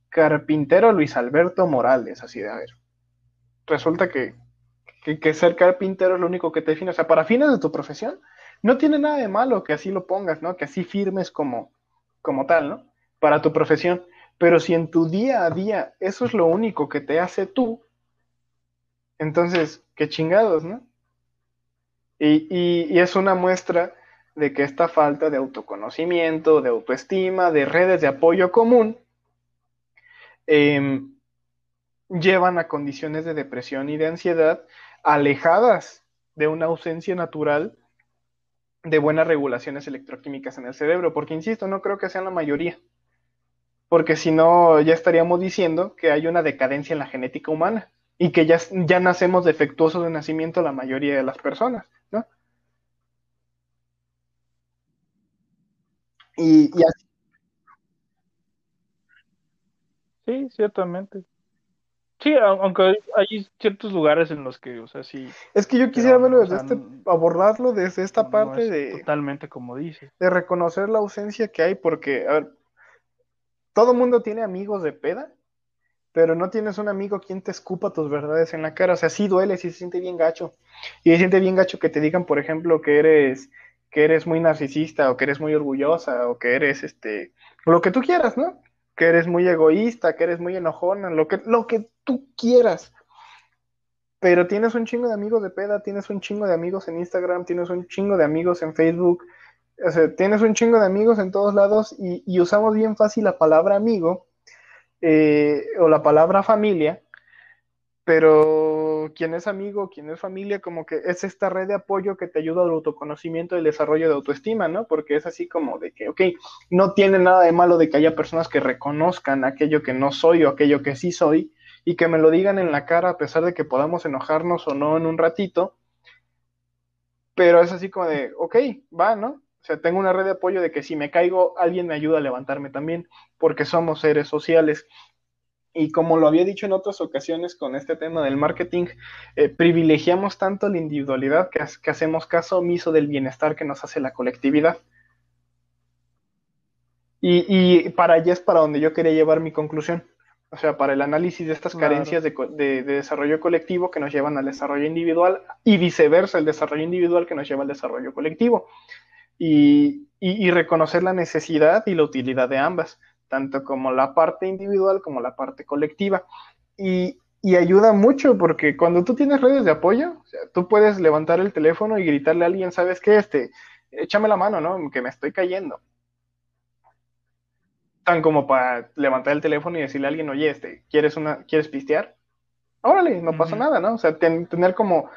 carpintero Luis Alberto Morales, así de a ver. Resulta que, que, ser carpintero es lo único que te define, o sea, para fines de tu profesión, no tiene nada de malo que así lo pongas, ¿no? Que así firmes como, como tal, ¿no? Para tu profesión. Pero si en tu día a día eso es lo único que te hace tú, entonces, qué chingados, ¿no? Y, es una muestra de que esta falta de autoconocimiento, de autoestima, de redes de apoyo común, em, llevan a condiciones de depresión y de ansiedad alejadas de una ausencia natural de buenas regulaciones electroquímicas en el cerebro, porque insisto, no creo que sean la mayoría, porque si no, ya estaríamos diciendo que hay una decadencia en la genética humana y que ya, ya nacemos defectuosos de nacimiento la mayoría de las personas, ¿no? Y, así. Sí, ciertamente. Sí, aunque hay ciertos lugares en los que, o sea, sí. Es que yo quisiera verlo desde este, abordarlo desde esta parte de. Totalmente como dice. De reconocer la ausencia que hay, porque, a ver, todo mundo tiene amigos de peda, pero no tienes un amigo quien te escupa tus verdades en la cara. O sea, sí duele, sí se siente bien gacho. Y se siente bien gacho que te digan, por ejemplo, que eres, que eres muy narcisista, o que eres muy orgullosa, o que eres este, lo que tú quieras, ¿no? Que eres muy egoísta, que eres muy enojona, lo que, lo que tú quieras. Pero tienes un chingo de amigos de peda, tienes un chingo de amigos en Instagram, tienes un chingo de amigos en Facebook, o sea, tienes un chingo de amigos en todos lados y, y usamos bien fácil la palabra amigo eh, o la palabra familia, pero quien es amigo, quien es familia, como que es esta red de apoyo que te ayuda al autoconocimiento y el desarrollo de autoestima, ¿no? Porque es así como de que, ok, no tiene nada de malo de que haya personas que reconozcan aquello que no soy o aquello que sí soy y que me lo digan en la cara a pesar de que podamos enojarnos o no en un ratito, pero es así como de, ok, va, ¿no? O sea, tengo una red de apoyo de que si me caigo, alguien me ayuda a levantarme también, porque somos seres sociales. Y como lo había dicho en otras ocasiones con este tema del marketing, eh, privilegiamos tanto la individualidad que, que hacemos caso omiso del bienestar que nos hace la colectividad. Y, y, para allá es para donde yo quería llevar mi conclusión. O sea, para el análisis de estas claro. carencias de, de, de, desarrollo colectivo que nos llevan al desarrollo individual y viceversa, el desarrollo individual que nos lleva al desarrollo colectivo. Y, y, y reconocer la necesidad y la utilidad de ambas tanto como la parte individual como la parte colectiva. Y, y, ayuda mucho porque cuando tú tienes redes de apoyo, o sea, tú puedes levantar el teléfono y gritarle a alguien, ¿sabes qué? Este, échame la mano, ¿no? Que me estoy cayendo. Tan como para levantar el teléfono y decirle a alguien, oye, este, ¿quieres, una, ¿quieres pistear? Órale, no pasa uh -huh. nada, ¿no? O sea, ten, tener como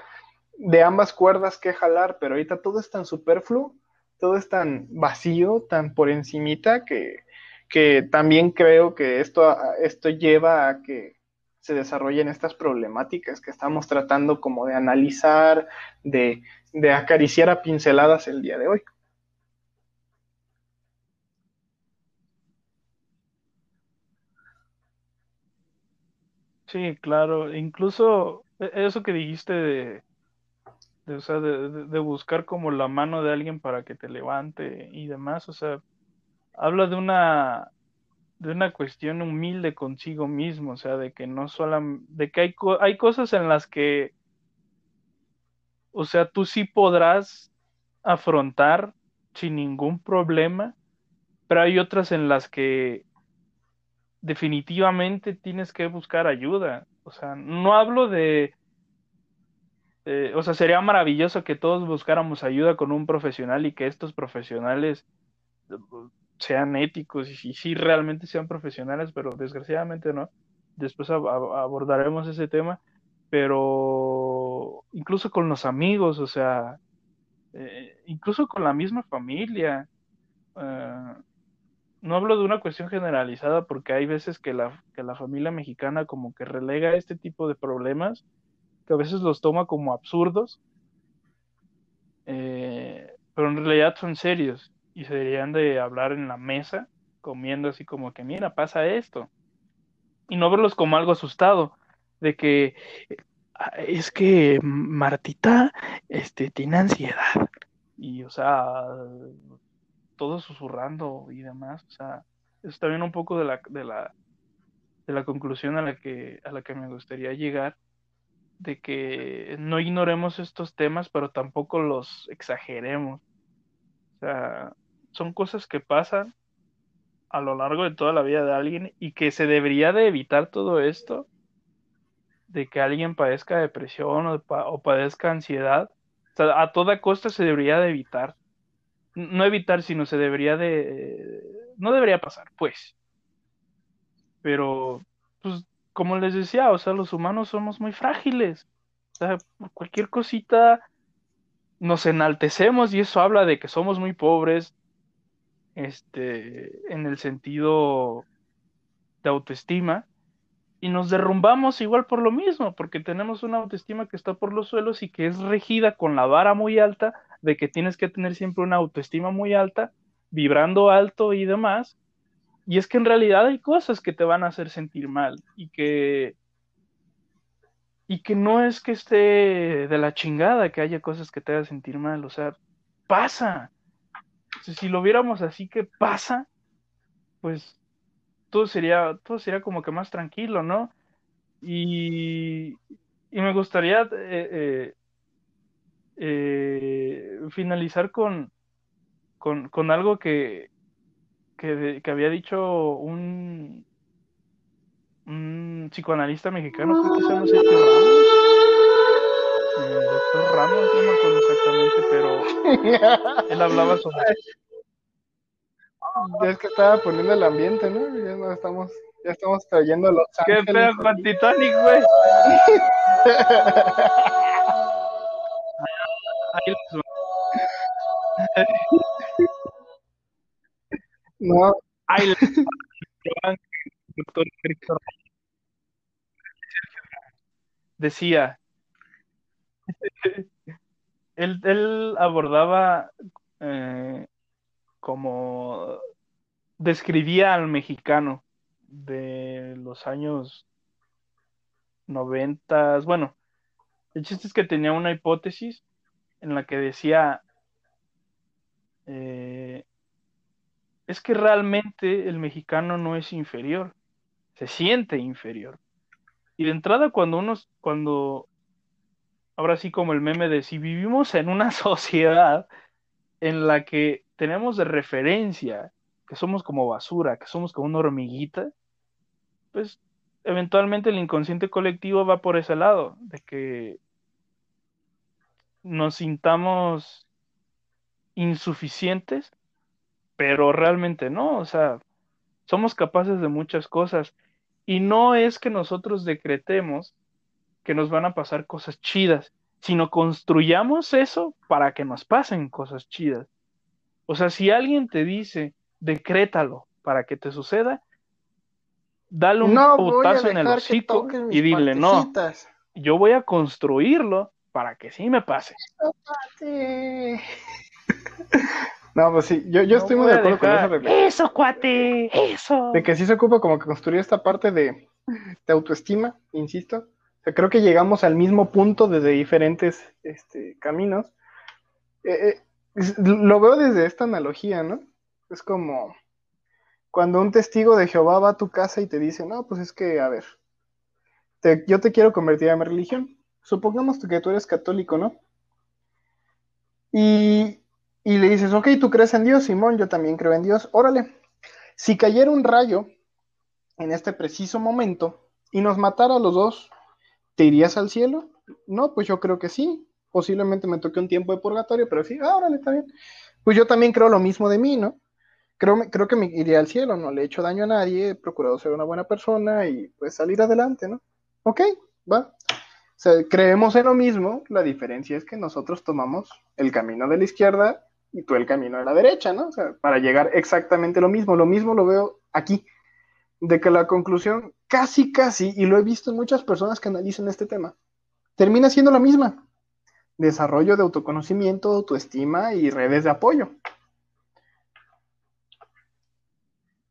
de ambas cuerdas que jalar, pero ahorita todo es tan superfluo, todo es tan vacío, tan por encimita que que también creo que esto, esto lleva a que se desarrollen estas problemáticas que estamos tratando como de analizar, de, de acariciar a pinceladas el día de hoy. Sí, claro, incluso e, eso que dijiste de, o sea, de, de, buscar como la mano de alguien para que te levante y demás, o sea, habla de una de una cuestión humilde consigo mismo, o sea, de que no solo, de que hay, hay cosas en las que, o sea, tú sí podrás afrontar sin ningún problema, pero hay otras en las que definitivamente tienes que buscar ayuda, o sea, no hablo de, o sea, sería maravilloso que todos buscáramos ayuda con un profesional y que estos profesionales sean éticos y sí realmente sean profesionales, pero desgraciadamente no. Después ab abordaremos ese tema, pero incluso con los amigos, o sea, eh, incluso con la misma familia. Uh, no hablo de una cuestión generalizada porque hay veces que la, que la familia mexicana como que relega este tipo de problemas, que a veces los toma como absurdos, eh, pero en realidad son serios y se deberían de hablar en la mesa, comiendo así como que, mira, pasa esto. Y no verlos como algo asustado, de que es que Martita este, tiene ansiedad. Y, o sea, todo susurrando y demás. O sea, es también un poco de la, de la, de la conclusión a la, que, a la que me gustaría llegar, de que no ignoremos estos temas, pero tampoco los exageremos. O sea, son cosas que pasan a lo largo de toda la vida de alguien y que se debería de evitar todo esto, de que alguien padezca depresión o, padezca ansiedad. O sea, a toda costa se debería de evitar. No evitar, sino se debería de... No debería pasar, pues. Pero, pues, como les decía, o sea, los humanos somos muy frágiles. O sea, por cualquier cosita nos enaltecemos y eso habla de que somos muy pobres, este, en el sentido de autoestima, y nos derrumbamos igual por lo mismo, porque tenemos una autoestima que está por los suelos y que es regida con la vara muy alta de que tienes que tener siempre una autoestima muy alta, vibrando alto y demás, y es que en realidad hay cosas que te van a hacer sentir mal y que y que no es que esté de la chingada que haya cosas que te hagan sentir mal, o sea, pasa, si lo viéramos así que pasa, pues todo sería, todo sería como que más tranquilo, ¿no? Y, y me gustaría eh, eh, eh, finalizar con, con, con algo que, que, que, había dicho un, un psicoanalista mexicano, creo que se llama Sergio Ramos. El doctor Ramos, no me acuerdo exactamente, pero él hablaba sobre ya es que estaba poniendo el ambiente, ¿no? Ya no estamos, ya estamos trayendo los Qué feo con Titanic, güey. no. Ay, decía, él, abordaba eh, como describía al mexicano de los años noventas. Bueno, el chiste es que tenía una hipótesis en la que decía, eh, es que realmente el mexicano no es inferior, se siente inferior. Y de entrada cuando uno, cuando, ahora sí como el meme de si vivimos en una sociedad en la que tenemos de referencia que somos como basura, que somos como una hormiguita, pues eventualmente el inconsciente colectivo va por ese lado, de que nos sintamos insuficientes, pero realmente no, o sea, somos capaces de muchas cosas. Y no es que nosotros decretemos que nos van a pasar cosas chidas, sino construyamos eso para que nos pasen cosas chidas. O sea, si alguien te dice, decrétalo para que te suceda, dale un putazo en el hocico y dile, no, yo voy a construirlo para que sí me pase. No, pues sí, yo, yo estoy muy de acuerdo con eso. Eso, cuate, eso. De que sí se ocupa como que construir esta parte de, de autoestima, insisto. Creo que llegamos al mismo punto desde diferentes este, caminos. Eh, eh, lo veo desde esta analogía, ¿no? Es como cuando un testigo de Jehová va a tu casa y te dice, no, pues es que, a ver, yo te quiero convertir a mi religión. Supongamos que tú eres católico, ¿no? Y, y le dices, ok, tú crees en Dios, Simón, yo también creo en Dios, órale. Si cayera un rayo en este preciso momento y nos matara a los dos, ¿te irías al cielo? No, pues yo creo que sí. Posiblemente me toque un tiempo de purgatorio, pero sí, ah, órale, está bien. Pues yo también creo lo mismo de mí, ¿no? creo, creo que me iría al cielo, no le he hecho daño a nadie, he procurado ser una buena persona y pues salir adelante, ¿no? Ok, va. O sea, creemos en lo mismo, la diferencia es que nosotros tomamos el camino de la izquierda y tú el camino de la derecha, ¿no? O sea, para llegar exactamente lo mismo, lo mismo lo veo aquí, de que la conclusión casi, casi, y lo he visto en muchas personas que analizan este tema, termina siendo la misma. Desarrollo de autoconocimiento, autoestima y redes de apoyo.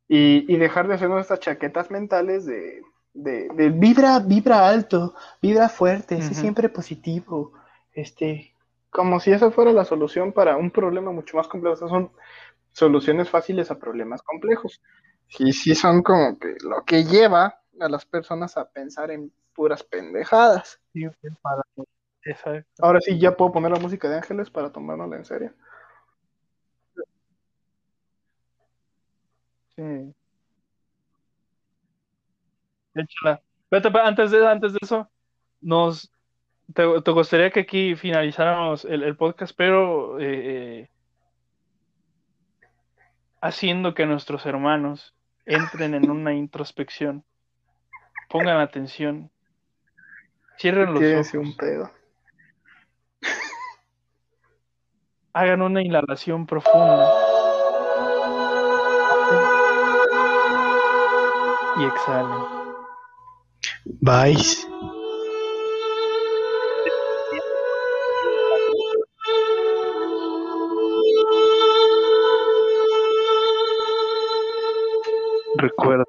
y, dejar de hacernos estas chaquetas mentales de, vibra, vibra alto, vibra fuerte, siempre positivo, este, como si esa fuera la solución para un problema mucho más complejo. son soluciones fáciles a problemas complejos. Y sí son como que lo que lleva a las personas a pensar en puras pendejadas. Ahora sí ya puedo poner la música de Ángeles para tomárnosla en serio. Sí. antes de, antes de eso, nos te, gustaría que aquí finalizáramos el, podcast, pero eh, eh, haciendo que nuestros hermanos entren en una introspección, pongan atención, cierren los ojos, hagan una inhalación profunda. y exhalen. Vais. Recuerda